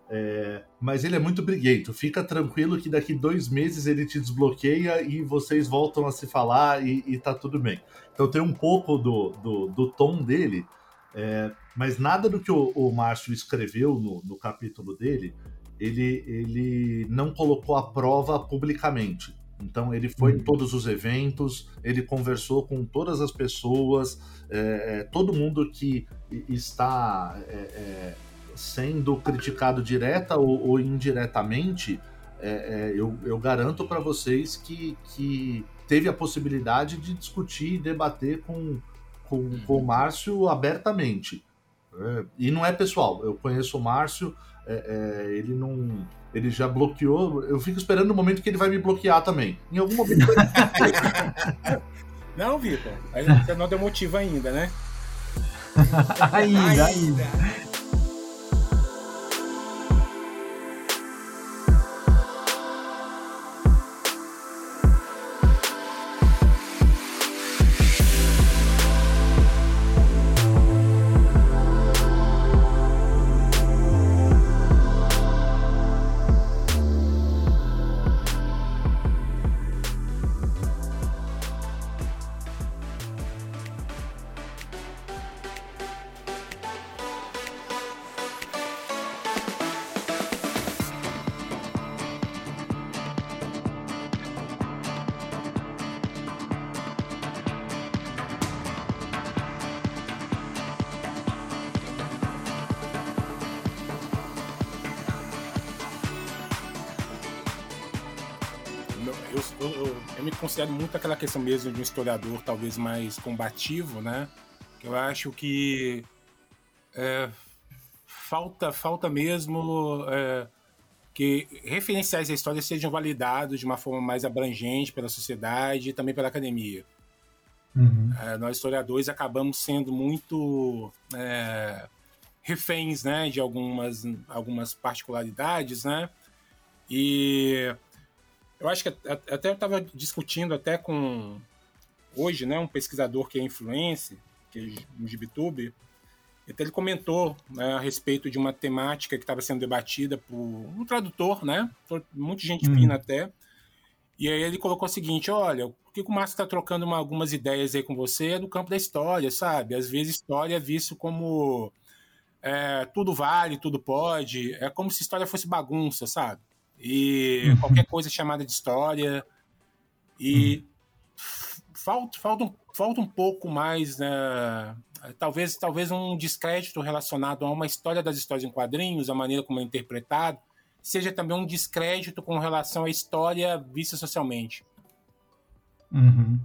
é, mas ele é muito briguento. Fica tranquilo que daqui dois meses ele te desbloqueia e vocês voltam a se falar e, e tá tudo bem. Então tem um pouco do, do, do tom dele, é, mas nada do que o, o Márcio escreveu no, no capítulo dele, ele, ele não colocou à prova publicamente. Então ele foi em uhum. todos os eventos, ele conversou com todas as pessoas, é, é todo mundo que está é, é sendo criticado direta ou, ou indiretamente, é, é, eu, eu, garanto para vocês que, que teve a possibilidade de discutir e debater com, com, uhum. com o Márcio abertamente. É, e não é pessoal, eu conheço o Márcio, é, é, ele não. Ele já bloqueou. Eu fico esperando o momento que ele vai me bloquear também. Em algum momento. não, Vitor. Você não deu motivo ainda, né? (laughs) ainda, ainda. Considero muito aquela questão mesmo de um historiador talvez mais combativo, né? Eu acho que é, falta, falta mesmo é, que referenciais da história sejam validados de uma forma mais abrangente pela sociedade e também pela academia. Uhum. É, nós historiadores acabamos sendo muito é, reféns, né, de algumas, algumas particularidades, né? E eu acho que até eu estava discutindo até com hoje, né, um pesquisador que é influencer, que é no GibTube, até ele comentou né, a respeito de uma temática que estava sendo debatida por um tradutor, né, muita gente hum. fina até, E aí ele colocou o seguinte: olha, o que o Márcio está trocando uma, algumas ideias aí com você é do campo da história, sabe? Às vezes história é visto como é, tudo vale, tudo pode. É como se história fosse bagunça, sabe? E uhum. qualquer coisa chamada de história. E uhum. falta, falta, um, falta um pouco mais, né? Talvez, talvez um descrédito relacionado a uma história das histórias em quadrinhos, a maneira como é interpretado seja também um descrédito com relação à história vista socialmente. Uhum.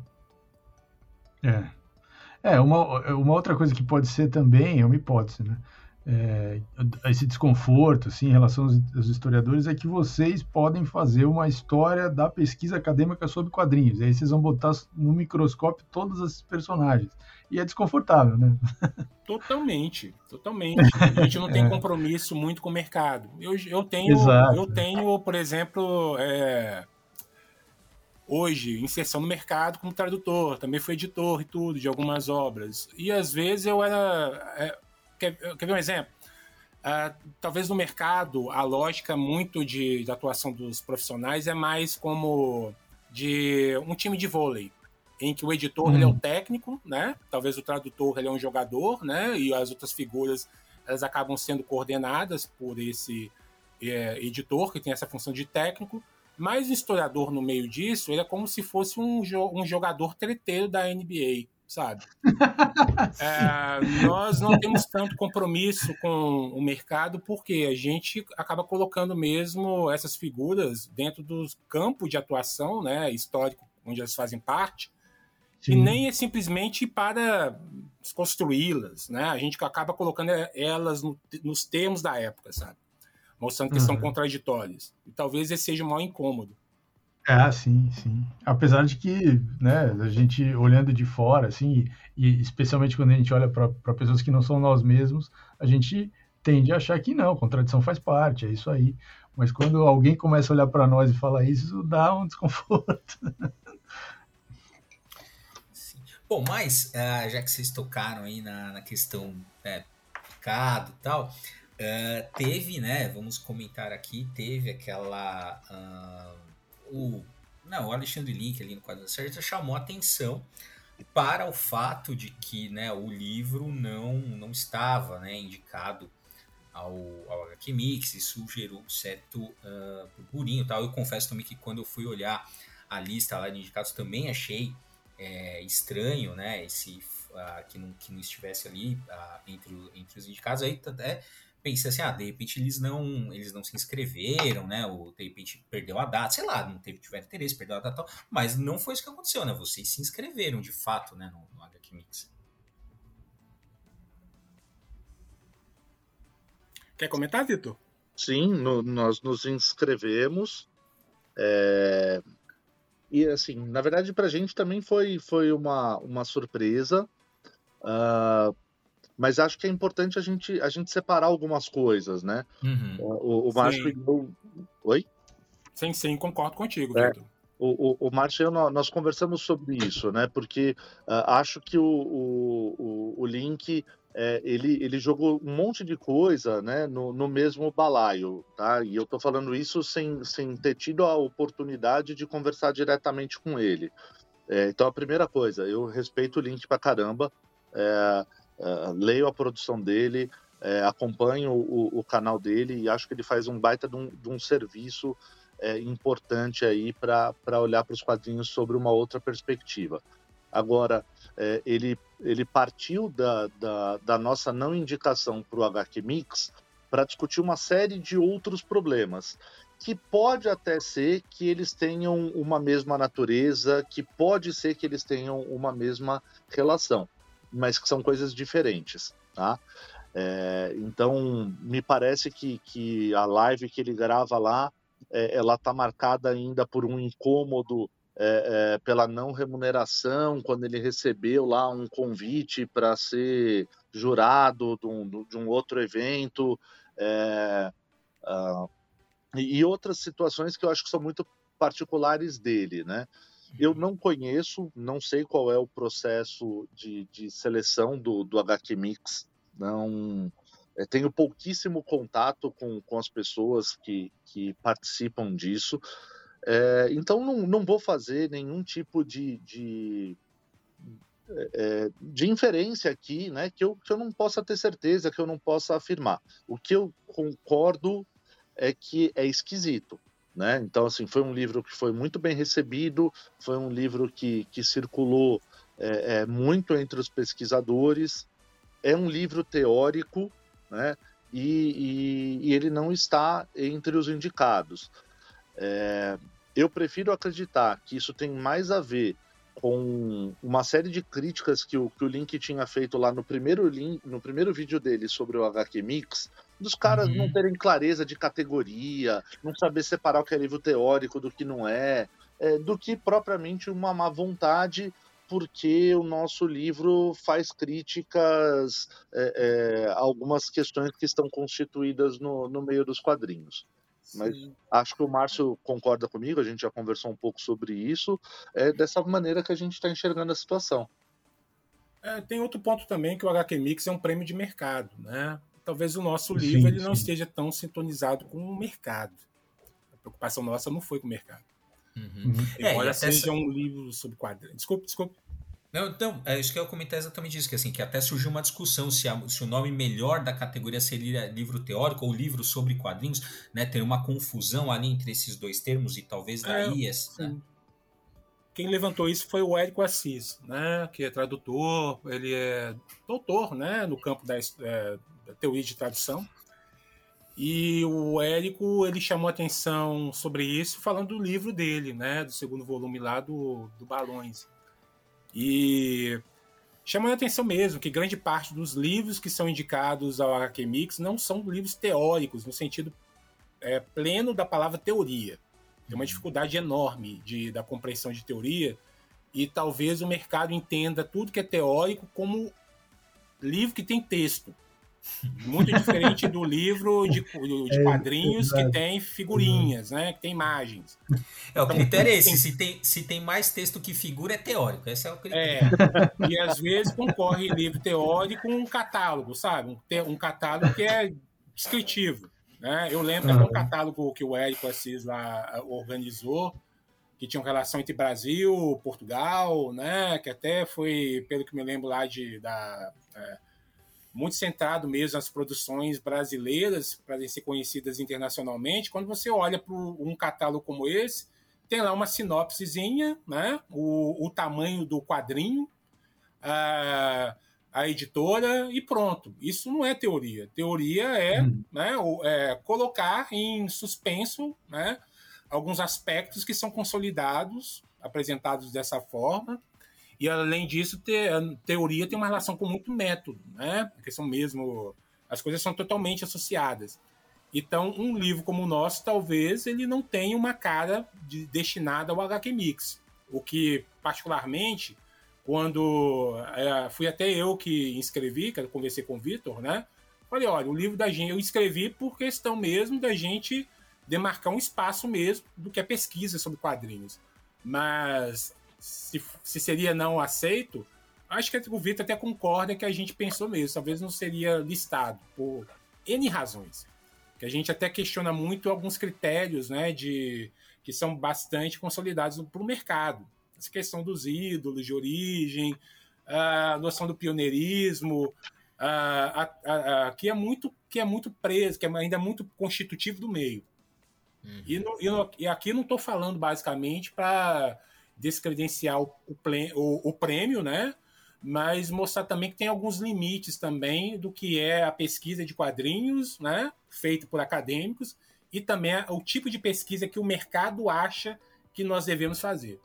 É. É, uma, uma outra coisa que pode ser também, é uma hipótese, né? É, esse desconforto assim, em relação aos, aos, historiadores é que vocês podem fazer uma história da pesquisa acadêmica sobre quadrinhos. E aí vocês vão botar no microscópio todos esses personagens. E é desconfortável, né? (laughs) Totalmente, totalmente. A gente não tem é. compromisso muito com o mercado. Eu, eu, tenho, eu tenho, por exemplo, é, hoje, inserção no mercado como tradutor, também fui editor e tudo, de algumas obras. E às vezes eu era. É, quer, quer ver um exemplo? Uh, talvez no mercado a lógica muito de, de atuação dos profissionais é mais como de um time de vôlei em que o editor ele é o hum. técnico, né? Talvez o tradutor ele é um jogador, né? E as outras figuras elas acabam sendo coordenadas por esse é, editor que tem essa função de técnico. Mas o historiador no meio disso, ele é como se fosse um, jo um jogador treteiro da NBA, sabe? (laughs) é, nós não temos tanto compromisso com o mercado porque a gente acaba colocando mesmo essas figuras dentro do campo de atuação, né, histórico, onde elas fazem parte, Sim. E nem é simplesmente para construí-las, né? A gente acaba colocando elas no, nos termos da época, sabe? Mostrando que uhum. são contraditórias. E talvez esse seja o maior incômodo. É, sim, sim. Apesar de que, né, a gente olhando de fora, assim, e especialmente quando a gente olha para pessoas que não são nós mesmos, a gente tende a achar que não, contradição faz parte, é isso aí. Mas quando alguém começa a olhar para nós e fala isso, dá um (laughs) desconforto. Bom, mas uh, já que vocês tocaram aí na, na questão né, picado e tal, uh, teve, né? Vamos comentar aqui, teve aquela. Uh, o, não, o Alexandre Link ali no quadro da série chamou atenção para o fato de que né, o livro não, não estava né, indicado ao, ao HQ Mix, isso gerou um certo uh, burburinho tal. Eu confesso também que quando eu fui olhar a lista lá de indicados, também achei é, estranho, né? Esse, uh, que, não, que não estivesse ali uh, entre, entre os indicados. Aí até pensei assim, ah, de repente eles não, eles não se inscreveram, né? Ou de repente perdeu a data, sei lá, não teve, tiveram interesse, perdeu a data tal. Mas não foi isso que aconteceu, né? Vocês se inscreveram de fato, né? No, no HQ Mix. Quer comentar, Vitor? Sim, no, nós nos inscrevemos. É, e assim, na verdade, para a gente também foi, foi uma, uma surpresa. Uh, mas acho que é importante a gente, a gente separar algumas coisas, né? Uhum. O, o Márcio e eu. Oi? Sim, sim, concordo contigo, é, O, o, o Márcio e eu, nós conversamos sobre isso, né? Porque uh, acho que o, o, o, o link é, ele, ele jogou um monte de coisa né, no, no mesmo balaio, tá? E eu estou falando isso sem, sem ter tido a oportunidade de conversar diretamente com ele. É, então, a primeira coisa, eu respeito o Link pra caramba, é, é leio a produção dele, é, acompanho o, o, canal dele e acho que ele faz um baita de um, de um serviço é, importante aí para olhar para os quadrinhos sobre uma outra perspectiva. Agora, é, ele, ele partiu da, da, da nossa não indicação para o HQ Mix para discutir uma série de outros problemas que pode até ser que eles tenham uma mesma natureza, que pode ser que eles tenham uma mesma relação, mas que são coisas diferentes, tá? É, então, me parece que, que a live que ele grava lá, é, ela está marcada ainda por um incômodo é, é, pela não remuneração, quando ele recebeu lá um convite para ser jurado de um, de um outro evento, uh, e outras situações que eu acho que são muito particulares dele, né? Eu não conheço, não sei qual é o processo de, de seleção do, do HQ Mix, não é, tenho pouquíssimo contato com, com as pessoas que, que participam disso. É, então não, não vou fazer nenhum tipo de, de, é, de inferência aqui, né, que eu, que eu não possa ter certeza, que eu não possa afirmar. O que eu concordo é que é esquisito. Né? Então, assim, foi um livro que foi muito bem recebido, foi um livro que, que circulou é, é, muito entre os pesquisadores, é um livro teórico, né? E, e, e ele não está entre os indicados. É, eu prefiro acreditar que isso tem mais a ver com uma série de críticas que o, que o Link tinha feito lá no primeiro, link, no primeiro vídeo dele sobre o HQ Mix, dos caras uhum. não terem clareza de categoria, não saber separar o que é livro teórico do que não é, é do que propriamente uma má vontade porque o nosso livro faz críticas é, é, a algumas questões que estão constituídas no, no meio dos quadrinhos. Mas acho que o Márcio concorda comigo, a gente já conversou um pouco sobre isso. É dessa maneira que a gente está enxergando a situação. É, tem outro ponto também que o HQ Mix é um prêmio de mercado, né? Talvez o nosso livro sim, ele sim. não esteja tão sintonizado com o mercado. A preocupação nossa não foi com o mercado. Uhum. Embora é, seja um livro sobre quadrinhos. Desculpe, desculpe. Não, então, é isso que eu comentar exatamente isso, que assim, que até surgiu uma discussão se, a, se o nome melhor da categoria seria livro teórico ou livro sobre quadrinhos, né? Tem uma confusão ali entre esses dois termos e talvez daí é, né? Quem levantou isso foi o Érico Assis, né? Que é tradutor, ele é doutor, né? No campo da, é, da teoria de tradução. E o Érico ele chamou atenção sobre isso falando do livro dele, né, do segundo volume lá do, do Balões. E chamando atenção mesmo que grande parte dos livros que são indicados ao HQ Mix não são livros teóricos, no sentido é, pleno da palavra teoria. Tem uma uhum. dificuldade enorme de, da compreensão de teoria e talvez o mercado entenda tudo que é teórico como livro que tem texto. Muito diferente do livro de, de é, quadrinhos é que tem figurinhas, né? Que tem imagens. É, o então, critério é esse. Tem... Se, tem, se tem mais texto que figura, é teórico. Esse é o critério. É. E às vezes concorre livro teórico com um catálogo, sabe? Um, um catálogo que é descritivo. Né? Eu lembro uhum. que um catálogo que o Érico Assis lá organizou, que tinha uma relação entre Brasil, Portugal, né? Que até foi, pelo que me lembro lá de da é, muito centrado mesmo nas produções brasileiras para ser conhecidas internacionalmente. Quando você olha para um catálogo como esse, tem lá uma sinopsezinha, né? o, o tamanho do quadrinho, a, a editora e pronto. Isso não é teoria. Teoria é, hum. né, é colocar em suspenso né, alguns aspectos que são consolidados, apresentados dessa forma, e além disso, ter, a teoria tem uma relação com muito método, né? Porque são mesmo. As coisas são totalmente associadas. Então, um livro como o nosso, talvez ele não tenha uma cara de, destinada ao HQ Mix. O que, particularmente, quando é, fui até eu que inscrevi, que eu conversei com o Vitor, né? Falei, olha, o livro da gente eu escrevi por questão mesmo da gente demarcar um espaço mesmo do que é pesquisa sobre quadrinhos. Mas se, se seria não aceito, acho que o Vitor até concorda que a gente pensou mesmo, talvez não seria listado, por N razões. Que a gente até questiona muito alguns critérios, né, de, que são bastante consolidados para o mercado. Essa questão dos ídolos de origem, a noção do pioneirismo, a, a, a, que é muito que é muito preso, que é ainda muito constitutivo do meio. Uhum. E, no, e, no, e aqui não estou falando basicamente para descredenciar o, o, o prêmio, né? mas mostrar também que tem alguns limites também do que é a pesquisa de quadrinhos, né, feito por acadêmicos, e também o tipo de pesquisa que o mercado acha que nós devemos fazer.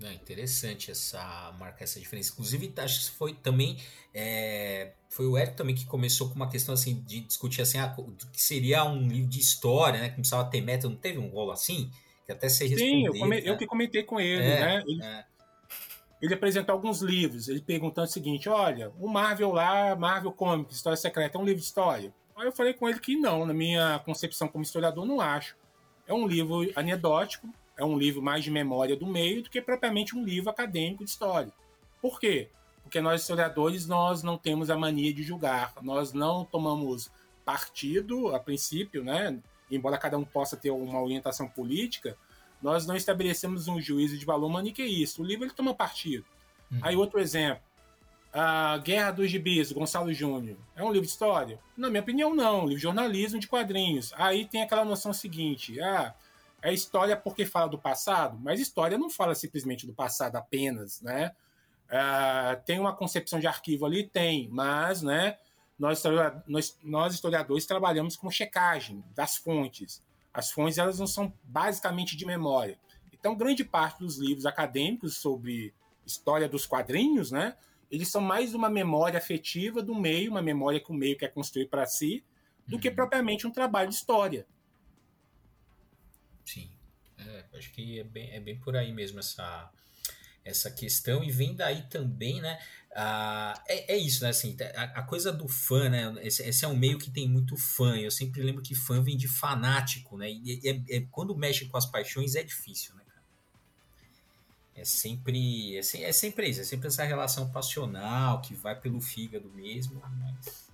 É interessante essa marca essa diferença. Inclusive, acho que foi também é, foi o Eric também que começou com uma questão assim de discutir assim, ah, que seria um livro de história, né? Que precisava ter meta, não teve um rolo assim? Que até se Sim, eu, come, né? eu, que comentei com ele, é, né? Ele, é. ele, apresentou alguns livros, ele perguntando o seguinte: olha, o Marvel lá, Marvel Comics, História Secreta, é um livro de história? Aí eu falei com ele que não, na minha concepção como historiador, não acho. É um livro anedótico, é um livro mais de memória do meio do que propriamente um livro acadêmico de história. Por quê? Porque nós historiadores nós não temos a mania de julgar, nós não tomamos partido a princípio, né? Embora cada um possa ter uma orientação política, nós não estabelecemos um juízo de valor maniqueísta. O livro ele toma partido. Uhum. Aí outro exemplo, a Guerra dos Gibis, Gonçalo Júnior. É um livro de história? Na minha opinião, não. Um livro de jornalismo de quadrinhos. Aí tem aquela noção seguinte: ah, é história porque fala do passado, mas história não fala simplesmente do passado apenas, né? Uh, tem uma concepção de arquivo ali? Tem, mas né, nós, nós, nós historiadores trabalhamos com checagem das fontes. As fontes elas não são basicamente de memória. Então, grande parte dos livros acadêmicos sobre história dos quadrinhos, né, eles são mais uma memória afetiva do meio, uma memória que o meio quer construir para si, do uhum. que propriamente um trabalho de história. Sim, é, acho que é bem, é bem por aí mesmo essa, essa questão e vem daí também, né? Ah, é, é isso, né? Assim, a, a, coisa do fã, né? Esse, esse, é um meio que tem muito fã. Eu sempre lembro que fã vem de fanático, né? E é, é, quando mexe com as paixões é difícil, né, cara? É sempre, é, é sempre isso, é sempre essa relação passional que vai pelo fígado mesmo, mas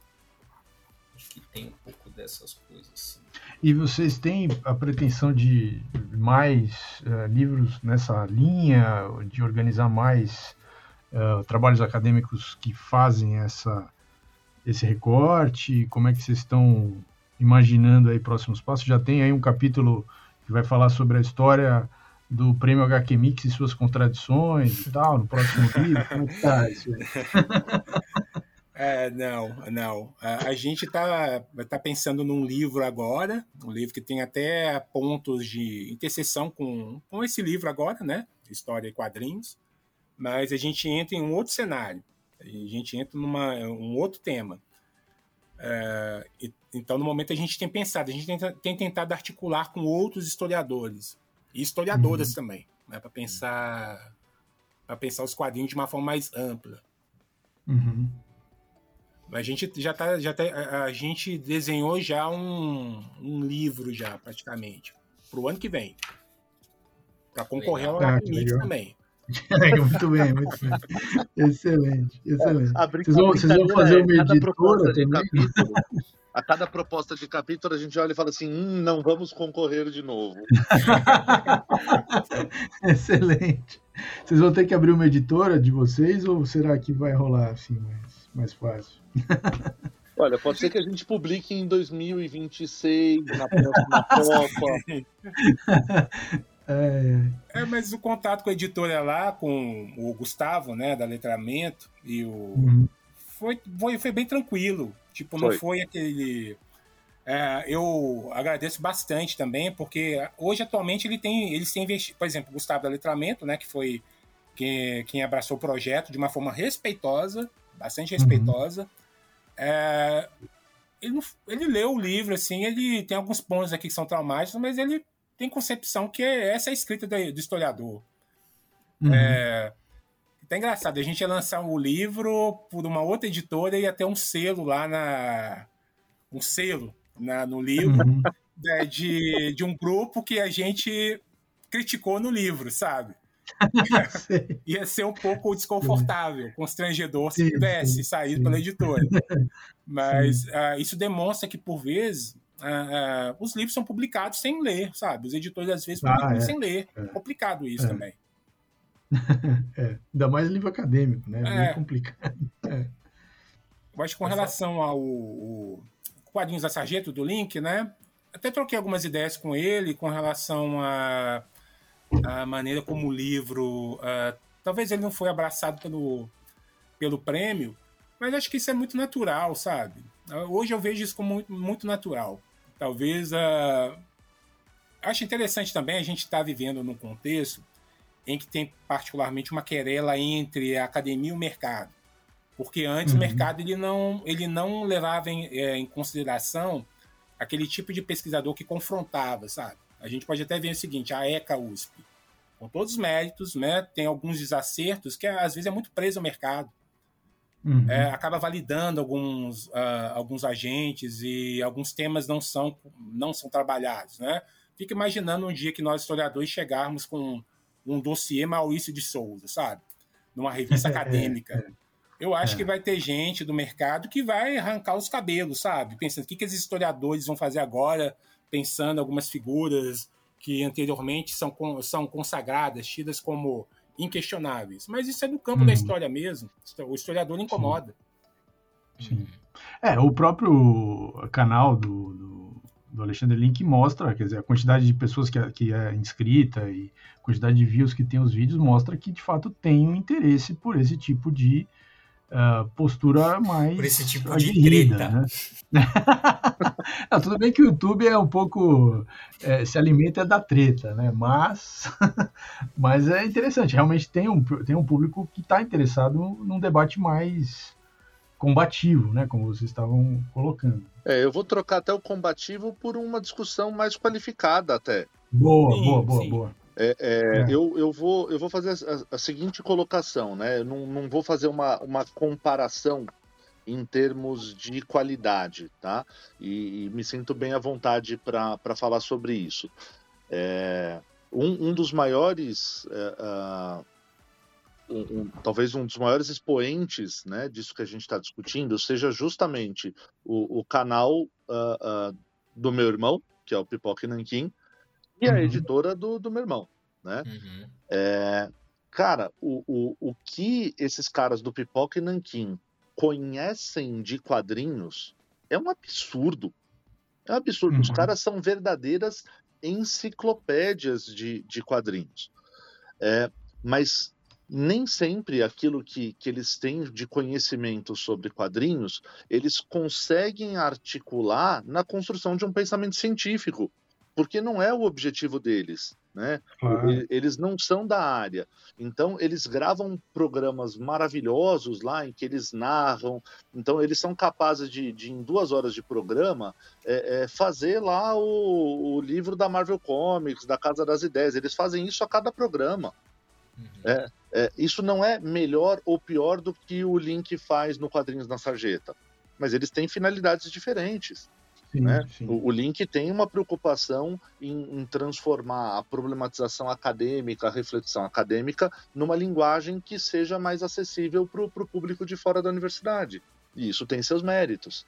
que tem um pouco dessas coisas. Sim. E vocês têm a pretensão de mais uh, livros nessa linha, de organizar mais uh, trabalhos acadêmicos que fazem essa, esse recorte? Como é que vocês estão imaginando aí próximos passos? Já tem aí um capítulo que vai falar sobre a história do prêmio HQ Mix e suas contradições e tal, no próximo livro? Como é que tá isso aí? (laughs) É, não, não. A, a gente está tá pensando num livro agora, um livro que tem até pontos de interseção com, com esse livro agora, né? História e quadrinhos. Mas a gente entra em um outro cenário. A gente entra numa um outro tema. É, e, então, no momento, a gente tem pensado, a gente tem, tem tentado articular com outros historiadores e historiadoras uhum. também, né, para pensar, pensar os quadrinhos de uma forma mais ampla. Uhum. A gente já tá, já tá, a gente desenhou já um, um livro já praticamente para o ano que vem, para concorrer ao ah, também. (laughs) muito bem, muito bem. Excelente, excelente. A, vocês, vão, vocês vão fazer uma editora também? Capítulo, a cada proposta de capítulo a gente olha e fala assim, hum, não vamos concorrer de novo. (laughs) excelente. Vocês vão ter que abrir uma editora de vocês ou será que vai rolar assim mais, mais fácil? (laughs) Olha, pode ser que a gente publique em 2026, na próxima (laughs) Copa. É, é, mas o contato com a editora lá, com o Gustavo, né, da Letramento, e o. Uhum. Foi, foi, foi bem tranquilo. Tipo, não foi, foi aquele. É, eu agradeço bastante também, porque hoje, atualmente, ele tem, eles têm investido, por exemplo, o Gustavo da Letramento, né, que foi quem, quem abraçou o projeto de uma forma respeitosa, bastante uhum. respeitosa. Uhum. É, ele, ele leu o livro, assim, ele tem alguns pontos aqui que são traumáticos, mas ele tem concepção que essa é a escrita do, do historiador. Uhum. É, tá engraçado, a gente ia lançar o um livro por uma outra editora e ia ter um selo lá na. Um selo na, no livro uhum. Né, de, de um grupo que a gente criticou no livro, sabe? (laughs) ia ser um pouco desconfortável, constrangedor se tivesse saído pela editora. Mas uh, isso demonstra que, por vezes, uh, uh, os livros são publicados sem ler, sabe? Os editores, às vezes, publicam ah, é. sem ler. É. Complicado isso é. também. (laughs) É. Ainda mais livro acadêmico, né? É. Bem complicado. (laughs) É. Eu acho que com relação ao, ao Quadrinhos da Sargento, do Link, né? Até troquei algumas ideias com ele com relação a a maneira como o livro. Uh, talvez ele não foi abraçado pelo, pelo prêmio, mas acho que isso é muito natural, sabe? Uh, hoje eu vejo isso como muito, muito natural. Talvez. Uh, acho interessante também a gente estar tá vivendo num contexto em que tem particularmente uma querela entre a academia e o mercado. Porque antes uhum. o mercado ele não, ele não levava em, é, em consideração aquele tipo de pesquisador que confrontava, sabe? A gente pode até ver o seguinte, a ECA USP, com todos os méritos, né, tem alguns desacertos que às vezes é muito preso ao mercado. Uhum. É, acaba validando alguns, uh, alguns agentes e alguns temas não são, não são trabalhados. Né? Fica imaginando um dia que nós, historiadores, chegarmos com um dossiê Maurício de Souza, sabe? Numa revista (laughs) acadêmica. Eu acho é. que vai ter gente do mercado que vai arrancar os cabelos, sabe? Pensando o que, que esses historiadores vão fazer agora pensando algumas figuras que anteriormente são, são consagradas, tidas como inquestionáveis. Mas isso é do campo uhum. da história mesmo. O historiador incomoda. Sim. Sim. É, o próprio canal do, do, do, Alexandre Link mostra, quer dizer, a quantidade de pessoas que é, que é inscrita e a quantidade de views que tem os vídeos mostra que, de fato, tem um interesse por esse tipo de uh, postura mais por esse tipo de treta. Né? (laughs) Não, tudo bem que o YouTube é um pouco é, se alimenta da treta, né? Mas, (laughs) mas é interessante. Realmente tem um, tem um público que está interessado num debate mais combativo, né? Como vocês estavam colocando. É, eu vou trocar até o combativo por uma discussão mais qualificada até. Boa, sim, boa, boa, sim. boa. É, é, é. Eu, eu, vou, eu vou fazer a, a, seguinte colocação, né? Eu não, não vou fazer uma, uma comparação em termos de qualidade, tá? E, e me sinto bem à vontade para falar sobre isso. É, um, um, dos maiores, uh, um, um, talvez um dos maiores expoentes né, disso que a gente está discutindo seja justamente o, o canal uh, uh, do meu irmão, que é o Pipoque Nankin, e a uhum. editora do, do meu irmão, né? Uhum. É, cara, o, o, o que esses caras do Pipoca e Nankin conhecem de quadrinhos é um absurdo. É um absurdo. Uhum. Os caras são verdadeiras enciclopédias de, de quadrinhos. É, mas nem sempre aquilo que, que eles têm de conhecimento sobre quadrinhos, eles conseguem articular na construção de um pensamento científico porque não é o objetivo deles. Né? Eles não são da área. Então, eles gravam programas maravilhosos lá em que eles narram. Então, eles são capazes de, de em duas horas de programa, é, é, fazer lá o, o, livro da Marvel Comics, da Casa das Ideias. Eles fazem isso a cada programa. Uhum. É, é isso não é melhor ou pior do que o Link faz no Quadrinhos na Sarjeta. Mas eles têm finalidades diferentes. Sim, né? Sim. O, o, Link tem uma preocupação em, em, transformar a problematização acadêmica, a reflexão acadêmica, numa linguagem que seja mais acessível para o público de fora da universidade. E isso tem seus méritos.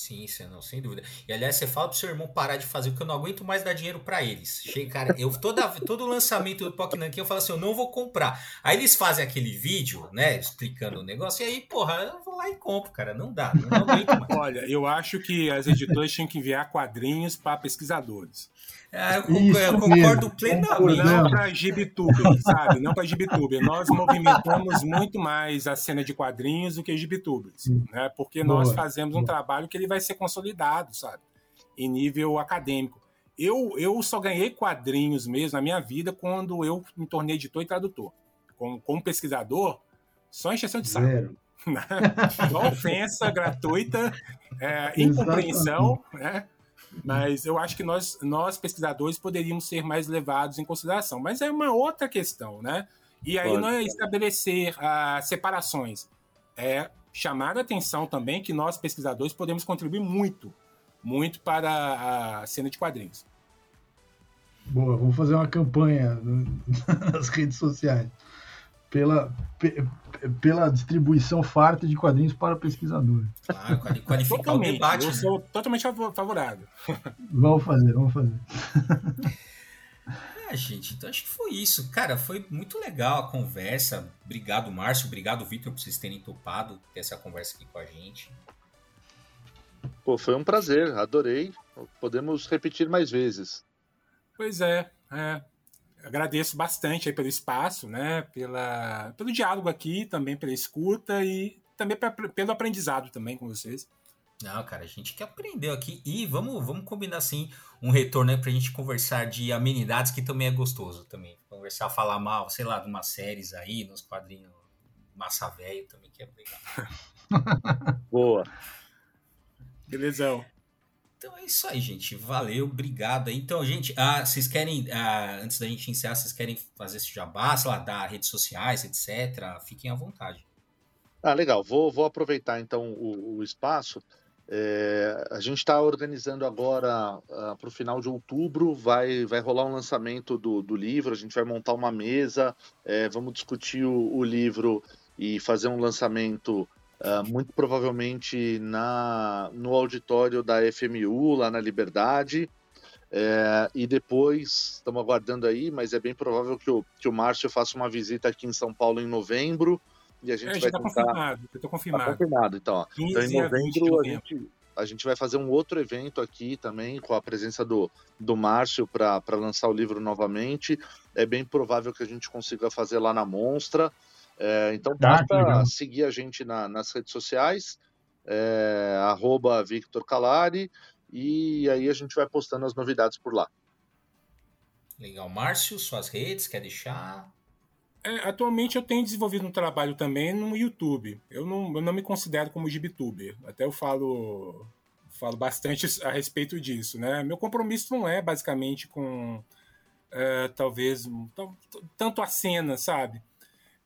Sim, você não, sem dúvida. E aliás, você fala pro seu irmão parar de fazer, porque eu não aguento mais dar dinheiro para eles. Chega, cara, eu toda, todo lançamento do Pokémon eu falo assim, eu não vou comprar. Aí eles fazem aquele vídeo, né, explicando o negócio, e aí, porra, eu vou lá e compro, cara. Não dá, não aguento mais. Olha, eu acho que as editoras tinham que enviar quadrinhos para pesquisadores. É, eu, Isso eu concordo mesmo. plenamente. Não para Gibituber, sabe? Não para Gibituber. Nós movimentamos muito mais a cena de quadrinhos do que Gibitubers, né? Porque Boa. nós fazemos um trabalho que ele vai ser consolidado, sabe? Em nível acadêmico. Eu, eu só ganhei quadrinhos mesmo na minha vida quando eu me tornei editor e tradutor. Como, como pesquisador, só encheção de saco. Zero. (laughs) Só ofensa gratuita, é, (laughs) incompreensão, né? Mas eu acho que nós, nós, pesquisadores, poderíamos ser mais levados em consideração. Mas é uma outra questão, né? E aí Pode. não é estabelecer uh, separações. É chamar a atenção também que nós, pesquisadores, podemos contribuir muito, muito para a cena de quadrinhos. Boa, vou fazer uma campanha (laughs) nas redes sociais pela, pela distribuição farta de quadrinhos para pesquisadores. Claro, qualificar o debate. Eu né? sou totalmente favorável. (laughs) Vamos fazer, vamos fazer. (laughs) É, gente, então acho que foi isso. Cara, foi muito legal a conversa. Obrigado, Márcio. Obrigado, Vitor, por vocês terem topado ter essa conversa aqui com a gente. Pô, foi um prazer, adorei. Podemos repetir mais vezes. Pois é, é agradeço bastante pelo espaço, né? Pela, pelo diálogo aqui, também pela escuta e também pra, pelo aprendizado também com vocês. Não, cara, a gente que aprendeu aqui e vamos, vamos combinar assim um retorno aí pra gente conversar de amenidades que também é gostoso também. Conversar, falar mal, sei lá, de umas séries aí, nos quadrinhos massa velho também que é legal. (laughs) Boa. Belezão. Então é isso aí, gente. Valeu, obrigado. Então, gente, ah, vocês querem, ah, antes da gente encerrar, vocês querem fazer esse jabá, sei lá, dar redes sociais, etc. Fiquem à vontade. Ah, legal. Vou, vou aproveitar então o, o espaço. É, a gente está organizando agora uh, para o final de outubro, vai, vai rolar um lançamento do, do livro, a gente vai montar uma mesa, é, vamos discutir o, o livro e fazer um lançamento uh, muito provavelmente na, no auditório da FMU, lá na Liberdade. É, e depois, estamos aguardando aí, mas é bem provável que o, que o Márcio faça uma visita aqui em São Paulo em novembro. E a gente é, vai tá tentar... confirmado, eu tô confirmado. Tá confirmado, então. então em novembro a gente, a gente vai fazer um outro evento aqui também, com a presença do, do Márcio para lançar o livro novamente. É bem provável que a gente consiga fazer lá na Monstra. É, então ah, basta seguir a gente na, nas redes sociais, é, arroba Victor Calari, e aí a gente vai postando as novidades por lá. Legal. Márcio, suas redes, quer deixar? É, atualmente eu tenho desenvolvido um trabalho também no YouTube. Eu não, eu não me considero como gibituber. Até eu falo, falo bastante (laughs) a respeito disso. Né? Meu compromisso não é basicamente com é, talvez tanto a cena, sabe?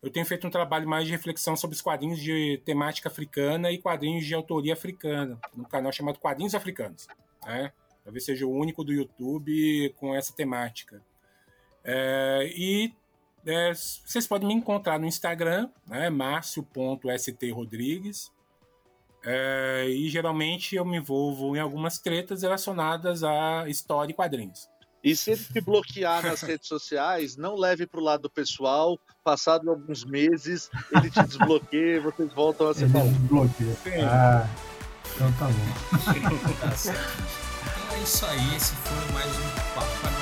Eu tenho feito um trabalho mais de reflexão sobre os quadrinhos de temática africana e quadrinhos de autoria africana, no canal chamado Quadrinhos Africanos. Né? Talvez seja o único do YouTube com essa temática. É, e é, vocês podem me encontrar no Instagram, né, marcio.strodrigues. É, e geralmente eu me envolvo em algumas tretas relacionadas à história e quadrinhos. E se ele te bloquear nas redes sociais, não leve para o lado pessoal. Passado alguns meses, ele te desbloqueia e vocês voltam a se falar. Desbloqueia. Ah, então tá bom. tá. Então é isso aí. Esse foi mais um Papo.